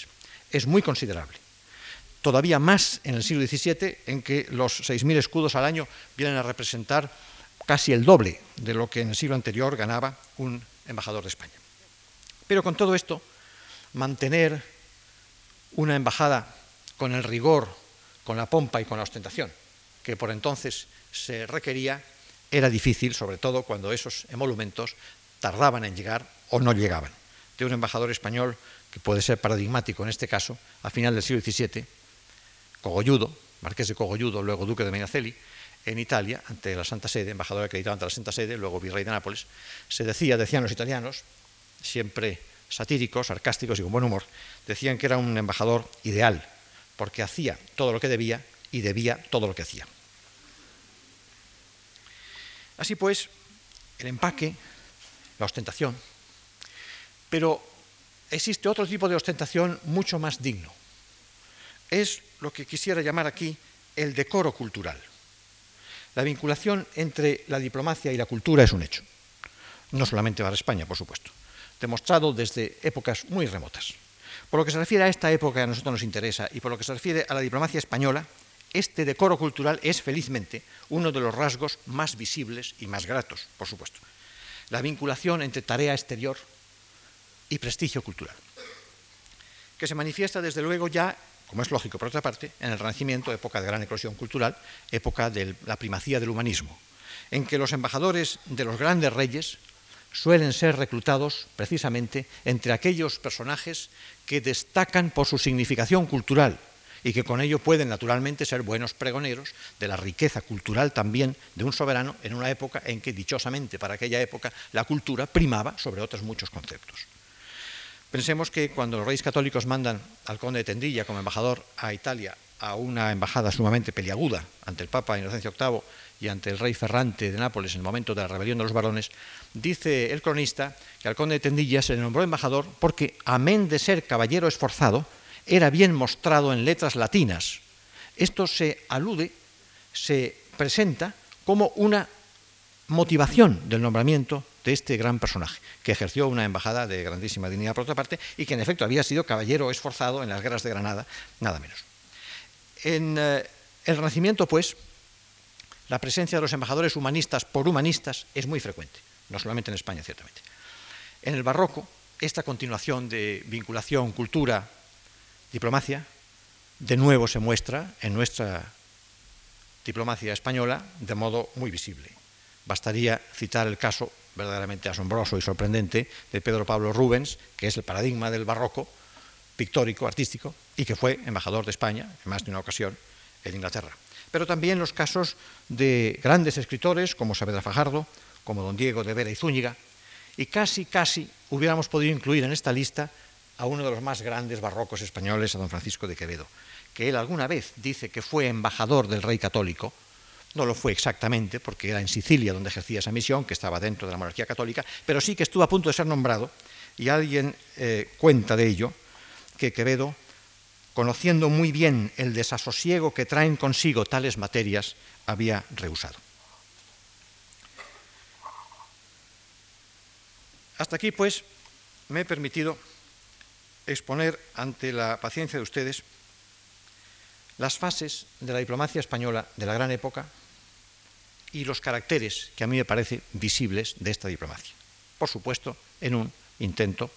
es muy considerable. Todavía más en el siglo XVII, en que los 6.000 escudos al año vienen a representar casi el doble de lo que en el siglo anterior ganaba un embajador de España. Pero con todo esto, mantener una embajada con el rigor, con la pompa y con la ostentación que por entonces se requería era difícil, sobre todo cuando esos emolumentos tardaban en llegar o no llegaban. De un embajador español que puede ser paradigmático en este caso, a final del siglo XVII, Cogolludo, marqués de Cogolludo, luego duque de Medinaceli, en Italia, ante la Santa Sede, embajador acreditado ante la Santa Sede, luego virrey de Nápoles, se decía, decían los italianos, siempre satíricos, sarcásticos y con buen humor, decían que era un embajador ideal, porque hacía todo lo que debía y debía todo lo que hacía. Así pues, el empaque, la ostentación, pero existe otro tipo de ostentación mucho más digno. Es lo que quisiera llamar aquí el decoro cultural. La vinculación entre la diplomacia y la cultura es un hecho. No solamente para España, por supuesto. Demostrado desde épocas muy remotas. Por lo que se refiere a esta época que a nosotros nos interesa y por lo que se refiere a la diplomacia española, este decoro cultural es felizmente uno de los rasgos más visibles y más gratos, por supuesto. La vinculación entre tarea exterior y prestigio cultural, que se manifiesta desde luego ya como es lógico por otra parte, en el Renacimiento, época de gran eclosión cultural, época de la primacía del humanismo, en que los embajadores de los grandes reyes suelen ser reclutados precisamente entre aquellos personajes que destacan por su significación cultural y que con ello pueden naturalmente ser buenos pregoneros de la riqueza cultural también de un soberano en una época en que dichosamente para aquella época la cultura primaba sobre otros muchos conceptos. Pensemos que cuando los reyes católicos mandan al conde de Tendilla como embajador a Italia a una embajada sumamente peliaguda ante el Papa Inocencio VIII y ante el rey Ferrante de Nápoles en el momento de la rebelión de los varones, dice el cronista que al conde de Tendilla se le nombró embajador porque, amén de ser caballero esforzado, era bien mostrado en letras latinas. Esto se alude, se presenta como una motivación del nombramiento de este gran personaje, que ejerció una embajada de grandísima dignidad por otra parte y que en efecto había sido caballero esforzado en las guerras de Granada, nada menos. En eh, el Renacimiento, pues, la presencia de los embajadores humanistas por humanistas es muy frecuente, no solamente en España, ciertamente. En el Barroco, esta continuación de vinculación, cultura, diplomacia, de nuevo se muestra en nuestra diplomacia española de modo muy visible. Bastaría citar el caso verdaderamente asombroso y sorprendente de Pedro Pablo Rubens, que es el paradigma del barroco pictórico, artístico, y que fue embajador de España en más de una ocasión en Inglaterra. Pero también los casos de grandes escritores como Saavedra Fajardo, como don Diego de Vera y Zúñiga, y casi, casi hubiéramos podido incluir en esta lista a uno de los más grandes barrocos españoles, a don Francisco de Quevedo, que él alguna vez dice que fue embajador del rey católico, no lo fue exactamente, porque era en Sicilia donde ejercía esa misión, que estaba dentro de la monarquía católica, pero sí que estuvo a punto de ser nombrado, y alguien eh, cuenta de ello, que Quevedo, conociendo muy bien el desasosiego que traen consigo tales materias, había rehusado. Hasta aquí, pues, me he permitido exponer ante la paciencia de ustedes las fases de la diplomacia española de la gran época y los caracteres que a mí me parecen visibles de esta diplomacia. Por supuesto, en un intento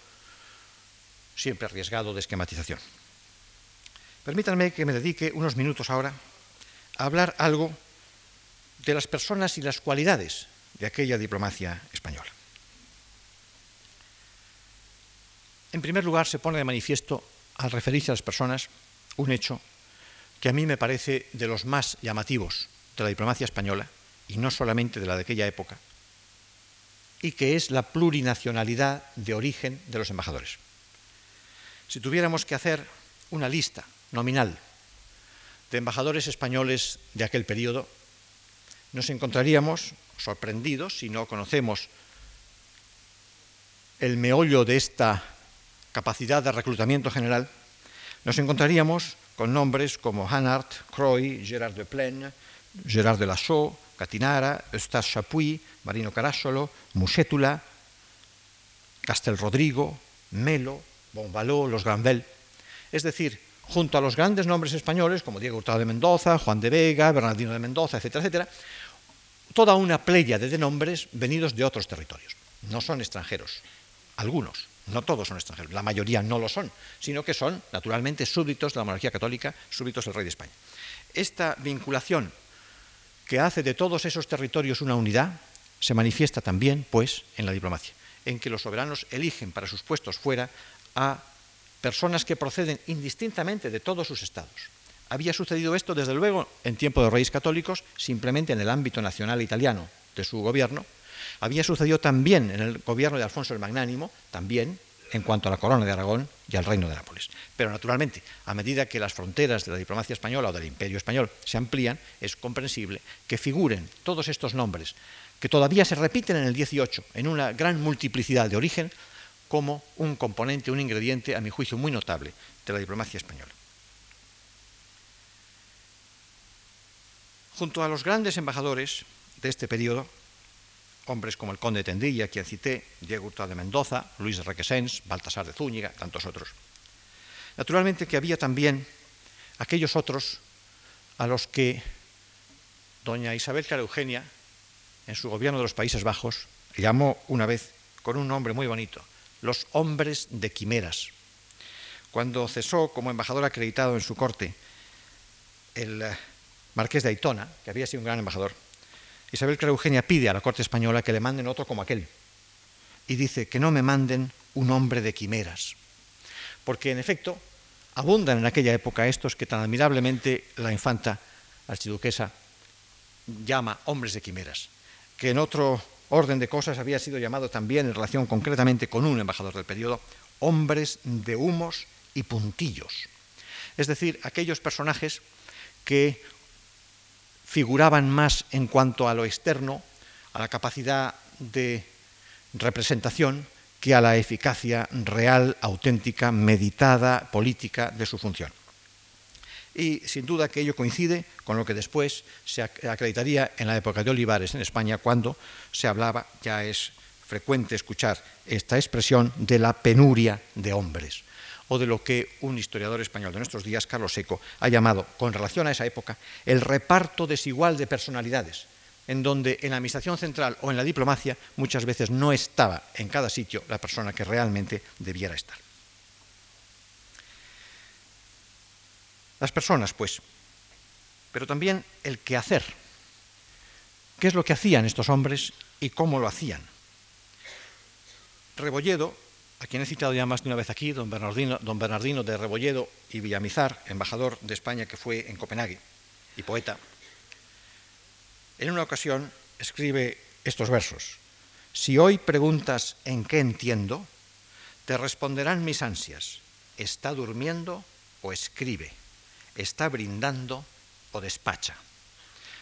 siempre arriesgado de esquematización. Permítanme que me dedique unos minutos ahora a hablar algo de las personas y las cualidades de aquella diplomacia española. En primer lugar, se pone de manifiesto, al referirse a las personas, un hecho que a mí me parece de los más llamativos de la diplomacia española, y no solamente de la de aquella época, y que es la plurinacionalidad de origen de los embajadores. Si tuviéramos que hacer una lista nominal de embajadores españoles de aquel periodo, nos encontraríamos sorprendidos si no conocemos el meollo de esta capacidad de reclutamiento general, nos encontraríamos con nombres como Hanart, Croy, Gerard de Plaine, Gerard de Lasso, Catinara, Eustace Chapuis, Marino Carásolo, Musétula, Castel Rodrigo, Melo, Bonvaló, los Granvelle. Es decir, junto a los grandes nombres españoles como Diego Hurtado de Mendoza, Juan de Vega, Bernardino de Mendoza, etcétera, etcétera, toda una playa de nombres venidos de otros territorios. No son extranjeros, algunos, no todos son extranjeros, la mayoría no lo son, sino que son, naturalmente, súbditos de la monarquía católica, súbditos del rey de España. Esta vinculación que hace de todos esos territorios una unidad se manifiesta también, pues, en la diplomacia, en que los soberanos eligen para sus puestos fuera a personas que proceden indistintamente de todos sus estados. Había sucedido esto, desde luego, en tiempo de reyes católicos, simplemente en el ámbito nacional italiano de su gobierno. Había sucedido también en el gobierno de Alfonso el Magnánimo, también en cuanto a la corona de Aragón y al reino de Nápoles. Pero naturalmente, a medida que las fronteras de la diplomacia española o del imperio español se amplían, es comprensible que figuren todos estos nombres, que todavía se repiten en el 18, en una gran multiplicidad de origen, como un componente, un ingrediente, a mi juicio, muy notable de la diplomacia española. Junto a los grandes embajadores de este periodo, hombres como el conde de Tendilla, quien cité, Diego Hurtado de Mendoza, Luis de Requesens, Baltasar de Zúñiga, tantos otros. Naturalmente que había también aquellos otros a los que doña Isabel Clara Eugenia, en su gobierno de los Países Bajos, llamó una vez con un nombre muy bonito, los hombres de quimeras. Cuando cesó como embajador acreditado en su corte el eh, marqués de Aitona, que había sido un gran embajador, Isabel Clara Eugenia pide a la corte española que le manden otro como aquel. Y dice que no me manden un hombre de quimeras. Porque en efecto abundan en aquella época estos que tan admirablemente la infanta archiduquesa llama hombres de quimeras, que en otro orden de cosas había sido llamado también en relación concretamente con un embajador del periodo, hombres de humos y puntillos. Es decir, aquellos personajes que figuraban más en cuanto a lo externo, a la capacidad de representación, que a la eficacia real, auténtica, meditada, política de su función. Y sin duda que ello coincide con lo que después se acreditaría en la época de Olivares en España, cuando se hablaba, ya es frecuente escuchar esta expresión, de la penuria de hombres o de lo que un historiador español de nuestros días, Carlos Seco, ha llamado, con relación a esa época, el reparto desigual de personalidades, en donde en la Administración Central o en la diplomacia muchas veces no estaba en cada sitio la persona que realmente debiera estar. Las personas, pues, pero también el quehacer ¿Qué es lo que hacían estos hombres y cómo lo hacían? Rebolledo, a quien he citado ya más de una vez aquí, don Bernardino, de Rebolledo y Villamizar, embajador de España que fue en Copenhague y poeta, en una ocasión escribe estos versos. Si hoy preguntas en qué entiendo, te responderán mis ansias. ¿Está durmiendo o escribe? ¿Está brindando o despacha?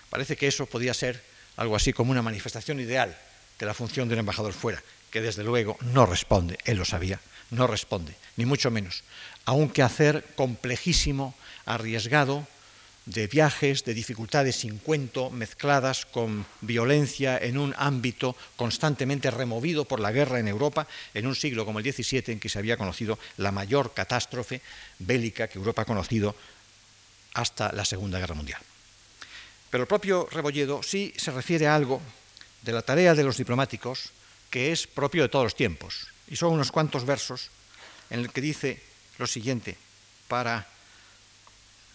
Parece que eso podía ser algo así como una manifestación ideal de la función de un embajador fuera, que desde luego no responde, él lo sabía, no responde, ni mucho menos, a un quehacer complejísimo, arriesgado, de viajes, de dificultades sin cuento, mezcladas con violencia en un ámbito constantemente removido por la guerra en Europa, en un siglo como el XVII en que se había conocido la mayor catástrofe bélica que Europa ha conocido hasta la Segunda Guerra Mundial. Pero el propio Rebolledo sí se refiere a algo de la tarea de los diplomáticos que es propio de todos los tiempos. Y son unos cuantos versos en el que dice lo siguiente, para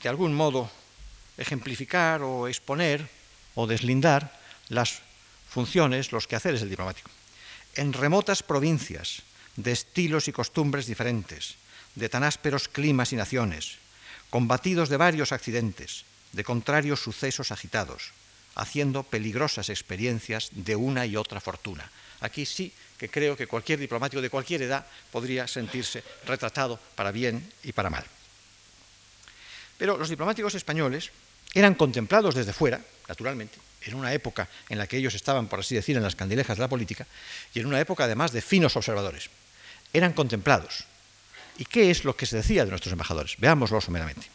de algún modo ejemplificar o exponer o deslindar las funciones, los quehaceres del diplomático. En remotas provincias, de estilos y costumbres diferentes, de tan ásperos climas y naciones, combatidos de varios accidentes, de contrarios sucesos agitados, haciendo peligrosas experiencias de una y otra fortuna. Aquí sí que creo que cualquier diplomático de cualquier edad podría sentirse retratado para bien y para mal. Pero los diplomáticos españoles eran contemplados desde fuera, naturalmente, en una época en la que ellos estaban, por así decir, en las candilejas de la política, y en una época además de finos observadores. Eran contemplados. ¿Y qué es lo que se decía de nuestros embajadores? Veámoslo someramente.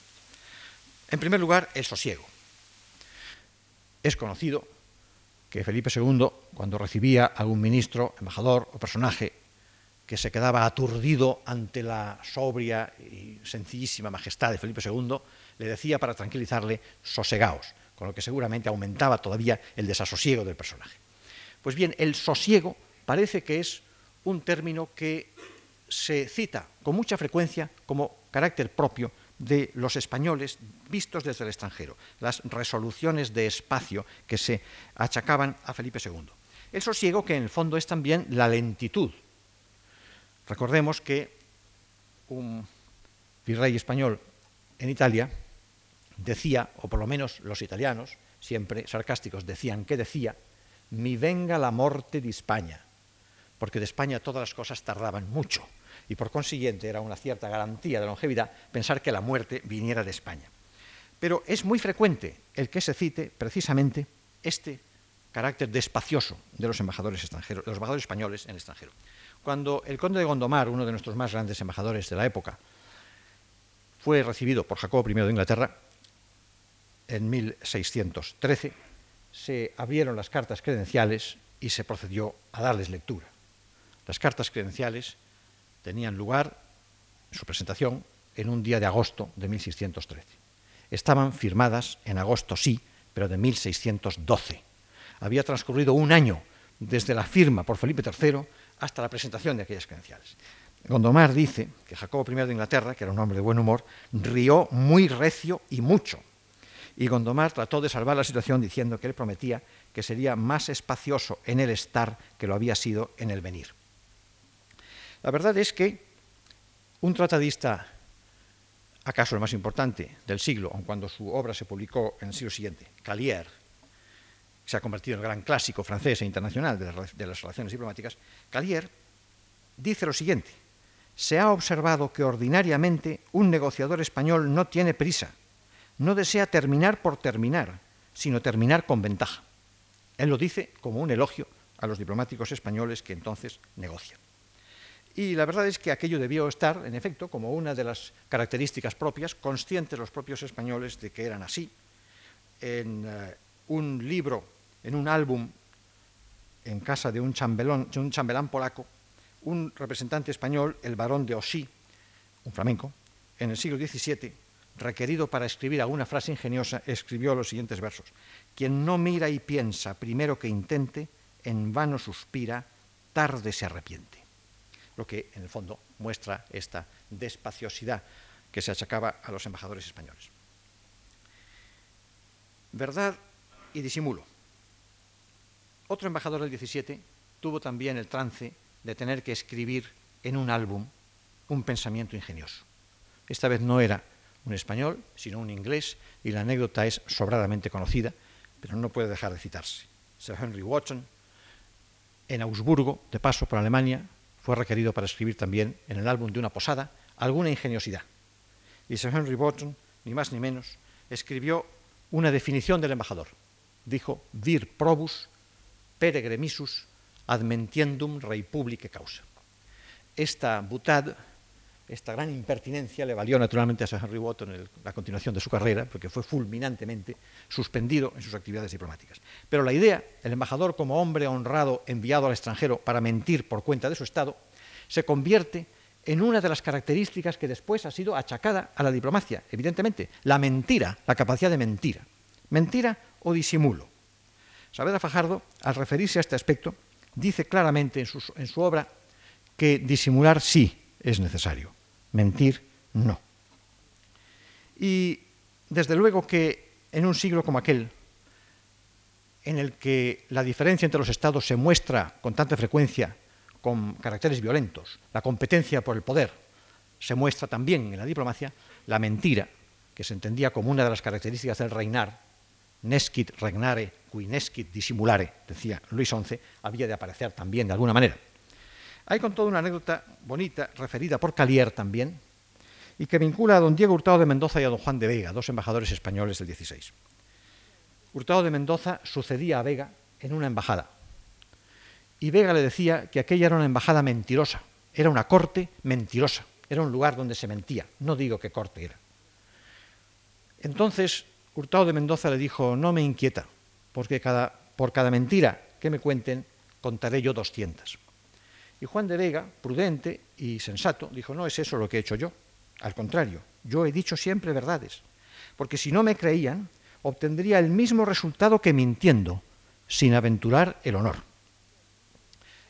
En primer lugar, el sosiego. Es conocido que Felipe II, cuando recibía a algún ministro, embajador o personaje que se quedaba aturdido ante la sobria y sencillísima majestad de Felipe II, le decía para tranquilizarle, sosegaos, con lo que seguramente aumentaba todavía el desasosiego del personaje. Pues bien, el sosiego parece que es un término que se cita con mucha frecuencia como carácter propio de los españoles vistos desde el extranjero, las resoluciones de espacio que se achacaban a Felipe II. El sosiego que en el fondo es también la lentitud Recordemos que un virrey español en Italia decía, o por lo menos los italianos, siempre sarcásticos, decían que decía, mi venga la muerte de España, porque de España todas las cosas tardaban mucho y por consiguiente era una cierta garantía de longevidad pensar que la muerte viniera de España. Pero es muy frecuente el que se cite precisamente este carácter despacioso de los embajadores extranjeros, los embajadores españoles en el extranjero. Cuando el conde de Gondomar, uno de nuestros más grandes embajadores de la época, fue recibido por Jacobo I de Inglaterra en 1613, se abrieron las cartas credenciales y se procedió a darles lectura. Las cartas credenciales tenían lugar, su presentación, en un día de agosto de 1613. Estaban firmadas en agosto, sí, pero de 1612. Había transcurrido un año desde la firma por Felipe III hasta la presentación de aquellas credenciales. Gondomar dice que Jacobo I de Inglaterra, que era un hombre de buen humor, rió muy recio y mucho. Y Gondomar trató de salvar la situación diciendo que él prometía que sería más espacioso en el estar que lo había sido en el venir. La verdad es que un tratadista, acaso el más importante del siglo, aun cuando su obra se publicó en el siglo siguiente, Calier, se ha convertido en el gran clásico francés e internacional de las relaciones diplomáticas, Calier dice lo siguiente, se ha observado que ordinariamente un negociador español no tiene prisa, no desea terminar por terminar, sino terminar con ventaja. Él lo dice como un elogio a los diplomáticos españoles que entonces negocian. Y la verdad es que aquello debió estar, en efecto, como una de las características propias, conscientes los propios españoles de que eran así. En eh, un libro en un álbum en casa de un, chambelán, un chambelán polaco, un representante español, el barón de Osí, un flamenco, en el siglo XVII, requerido para escribir alguna frase ingeniosa, escribió los siguientes versos. Quien no mira y piensa primero que intente, en vano suspira, tarde se arrepiente. Lo que en el fondo muestra esta despaciosidad que se achacaba a los embajadores españoles. Verdad y disimulo Otro embajador del 17 tuvo también el trance de tener que escribir en un álbum un pensamiento ingenioso. Esta vez no era un español, sino un inglés, y la anécdota es sobradamente conocida, pero no puede dejar de citarse. Sir Henry Wotton, en Augsburgo, de paso por Alemania, fue requerido para escribir también en el álbum de una posada alguna ingeniosidad. Y Sir Henry Wotton, ni más ni menos, escribió una definición del embajador. Dijo, vir probus peregremisus admentiendum rei publique causa. Esta butad esta gran impertinencia le valió naturalmente a Sir Henry Wotton en la continuación de su carrera, porque fue fulminantemente suspendido en sus actividades diplomáticas. Pero la idea, el embajador como hombre honrado enviado al extranjero para mentir por cuenta de su Estado, se convierte en una de las características que después ha sido achacada a la diplomacia, evidentemente, la mentira, la capacidad de mentira. Mentira o disimulo. Saavedra Fajardo, al referirse a este aspecto, dice claramente en su obra que disimular sí es necesario, mentir no. Y desde luego que en un siglo como aquel, en el que la diferencia entre los estados se muestra con tanta frecuencia con caracteres violentos, la competencia por el poder se muestra también en la diplomacia, la mentira, que se entendía como una de las características del reinar, nescit regnare, qui nescit dissimulare, decía Luis XI, había de aparecer también de alguna manera. Hay con toda una anécdota bonita, referida por Calier también, y que vincula a don Diego Hurtado de Mendoza y a don Juan de Vega, dos embajadores españoles del 16. Hurtado de Mendoza sucedía a Vega en una embajada, y Vega le decía que aquella era una embajada mentirosa, era una corte mentirosa, era un lugar donde se mentía, no digo qué corte era. Entonces Hurtado de Mendoza le dijo, no me inquieta, porque cada, por cada mentira que me cuenten contaré yo doscientas. Y Juan de Vega, prudente y sensato, dijo, no es eso lo que he hecho yo. Al contrario, yo he dicho siempre verdades, porque si no me creían, obtendría el mismo resultado que mintiendo, sin aventurar el honor.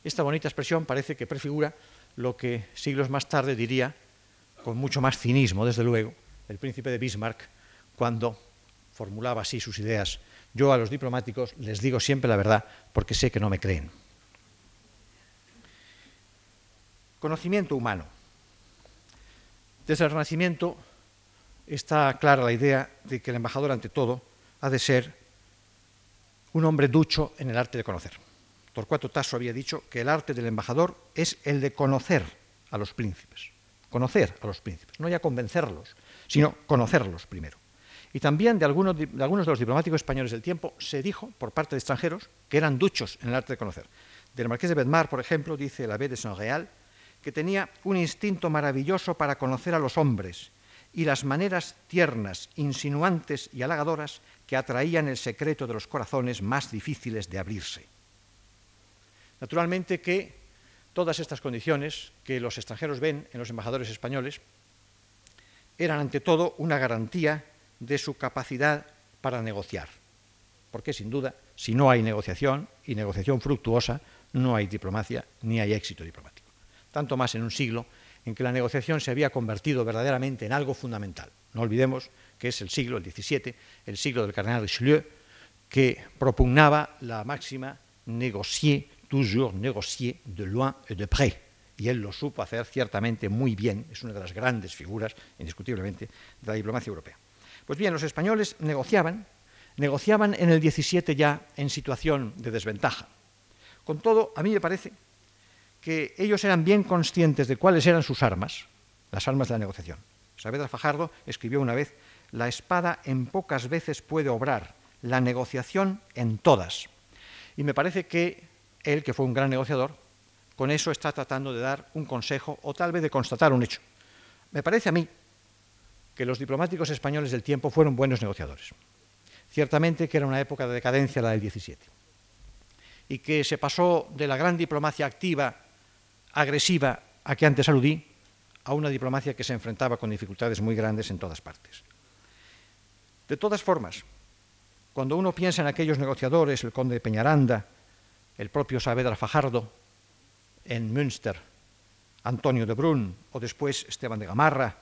Esta bonita expresión parece que prefigura lo que siglos más tarde diría, con mucho más cinismo, desde luego, el príncipe de Bismarck, cuando formulaba así sus ideas. Yo a los diplomáticos les digo siempre la verdad porque sé que no me creen. Conocimiento humano. Desde el Renacimiento está clara la idea de que el embajador, ante todo, ha de ser un hombre ducho en el arte de conocer. Torcuato Tasso había dicho que el arte del embajador es el de conocer a los príncipes, conocer a los príncipes, no ya convencerlos, sino conocerlos primero. Y también de algunos, de los diplomáticos españoles del tiempo se dijo, por parte de extranjeros, que eran duchos en el arte de conocer. Del marqués de Bedmar, por ejemplo, dice la B de Saint-Réal, que tenía un instinto maravilloso para conocer a los hombres y las maneras tiernas, insinuantes y halagadoras que atraían el secreto de los corazones más difíciles de abrirse. Naturalmente que todas estas condiciones que los extranjeros ven en los embajadores españoles eran ante todo una garantía de su capacidad para negociar, porque sin duda, si no hay negociación y negociación fructuosa, no hay diplomacia ni hay éxito diplomático tanto más en un siglo en que la negociación se había convertido verdaderamente en algo fundamental. No olvidemos que es el siglo, el XVII, el siglo del cardenal Richelieu, que propugnaba la máxima négocier, toujours négocier de loin et de près. Y él lo supo hacer ciertamente muy bien, es una de las grandes figuras, indiscutiblemente, de la diplomacia europea. Pues bien, los españoles negociaban, negociaban en el XVII ya en situación de desventaja. Con todo, a mí me parece que ellos eran bien conscientes de cuáles eran sus armas, las armas de la negociación. Saavedra Fajardo escribió una vez, la espada en pocas veces puede obrar, la negociación en todas. Y me parece que él, que fue un gran negociador, con eso está tratando de dar un consejo o tal vez de constatar un hecho. Me parece a mí que los diplomáticos españoles del tiempo fueron buenos negociadores. Ciertamente que era una época de decadencia la del 17 y que se pasó de la gran diplomacia activa agresiva a que antes aludí, a una diplomacia que se enfrentaba con dificultades muy grandes en todas partes. De todas formas, cuando uno piensa en aquellos negociadores, el conde de Peñaranda, el propio Saavedra Fajardo, en Münster, Antonio de Brun, o después Esteban de Gamarra,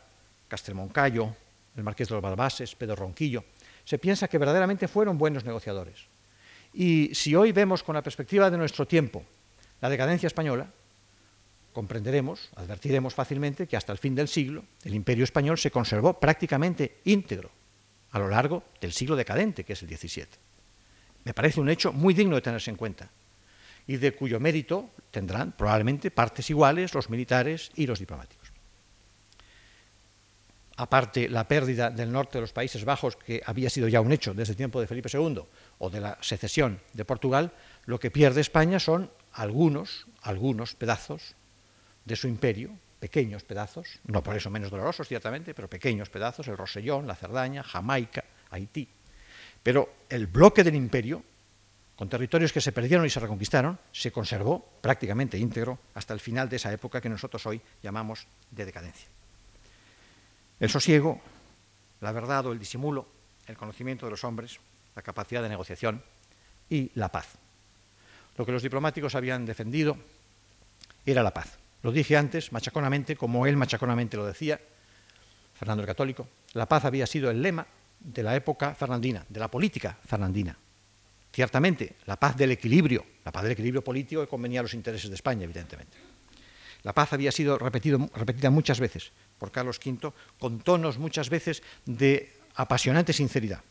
Castelmoncayo, el marqués de los Balbases, Pedro Ronquillo, se piensa que verdaderamente fueron buenos negociadores Y si hoy vemos con la perspectiva de nuestro tiempo la decadencia española, comprenderemos, advertiremos fácilmente que hasta el fin del siglo el imperio español se conservó prácticamente íntegro a lo largo del siglo decadente, que es el XVII. Me parece un hecho muy digno de tenerse en cuenta y de cuyo mérito tendrán probablemente partes iguales los militares y los diplomáticos. Aparte la pérdida del norte de los Países Bajos, que había sido ya un hecho desde el tiempo de Felipe II, o de la secesión de Portugal, lo que pierde España son algunos, algunos pedazos de su imperio, pequeños pedazos, no por eso menos dolorosos ciertamente, pero pequeños pedazos, el Rosellón, la Cerdaña, Jamaica, Haití. Pero el bloque del imperio, con territorios que se perdieron y se reconquistaron, se conservó prácticamente íntegro hasta el final de esa época que nosotros hoy llamamos de decadencia. El sosiego, la verdad o el disimulo, el conocimiento de los hombres, la capacidad de negociación y la paz. Lo que los diplomáticos habían defendido era la paz. Lo dije antes, machaconamente, como él machaconamente lo decía, Fernando el Católico, la paz había sido el lema de la época fernandina, de la política fernandina. Ciertamente, la paz del equilibrio, la paz del equilibrio político que convenía a los intereses de España, evidentemente. La paz había sido repetida muchas veces por Carlos V, con tonos muchas veces de apasionante sinceridad.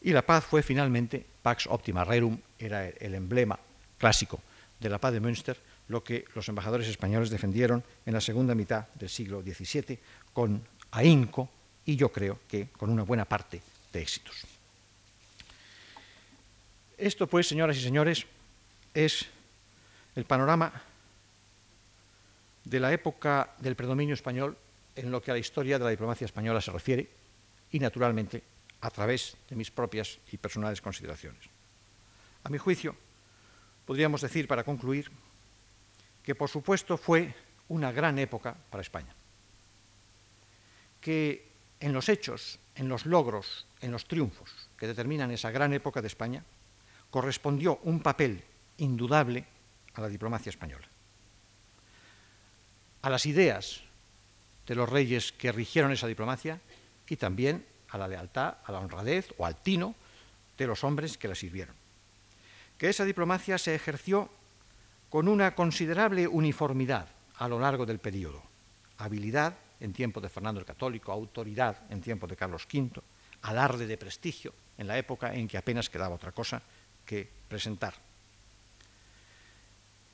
Y la paz fue finalmente Pax Optima Rerum, era el emblema clásico de la paz de Münster, lo que los embajadores españoles defendieron en la segunda mitad del siglo XVII con ahínco y yo creo que con una buena parte de éxitos. Esto, pues, señoras y señores, es el panorama de la época del predominio español en lo que a la historia de la diplomacia española se refiere y, naturalmente, a través de mis propias y personales consideraciones. A mi juicio, podríamos decir, para concluir, que por supuesto fue una gran época para España, que en los hechos, en los logros, en los triunfos que determinan esa gran época de España, correspondió un papel indudable a la diplomacia española, a las ideas de los reyes que rigieron esa diplomacia y también a la lealtad, a la honradez o al tino de los hombres que la sirvieron. Que esa diplomacia se ejerció con una considerable uniformidad a lo largo del periodo. Habilidad en tiempo de Fernando el Católico, autoridad en tiempo de Carlos V, alarde de prestigio en la época en que apenas quedaba otra cosa que presentar.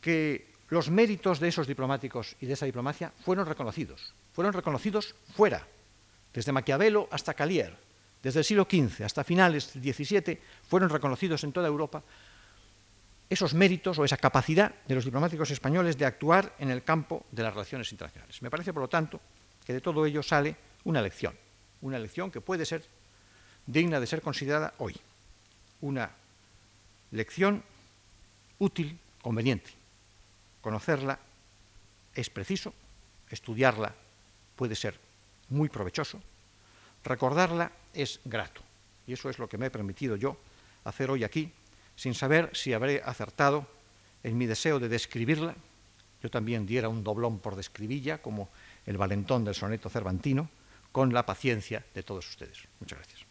Que los méritos de esos diplomáticos y de esa diplomacia fueron reconocidos, fueron reconocidos fuera, desde Maquiavelo hasta Calier, desde el siglo XV hasta finales del XVII, fueron reconocidos en toda Europa esos méritos o esa capacidad de los diplomáticos españoles de actuar en el campo de las relaciones internacionales. Me parece, por lo tanto, que de todo ello sale una lección, una lección que puede ser digna de ser considerada hoy, una lección útil, conveniente. Conocerla es preciso, estudiarla puede ser muy provechoso, recordarla es grato. Y eso es lo que me he permitido yo hacer hoy aquí sin saber si habré acertado en mi deseo de describirla. Yo también diera un doblón por describilla, como el valentón del soneto cervantino, con la paciencia de todos ustedes. Muchas gracias.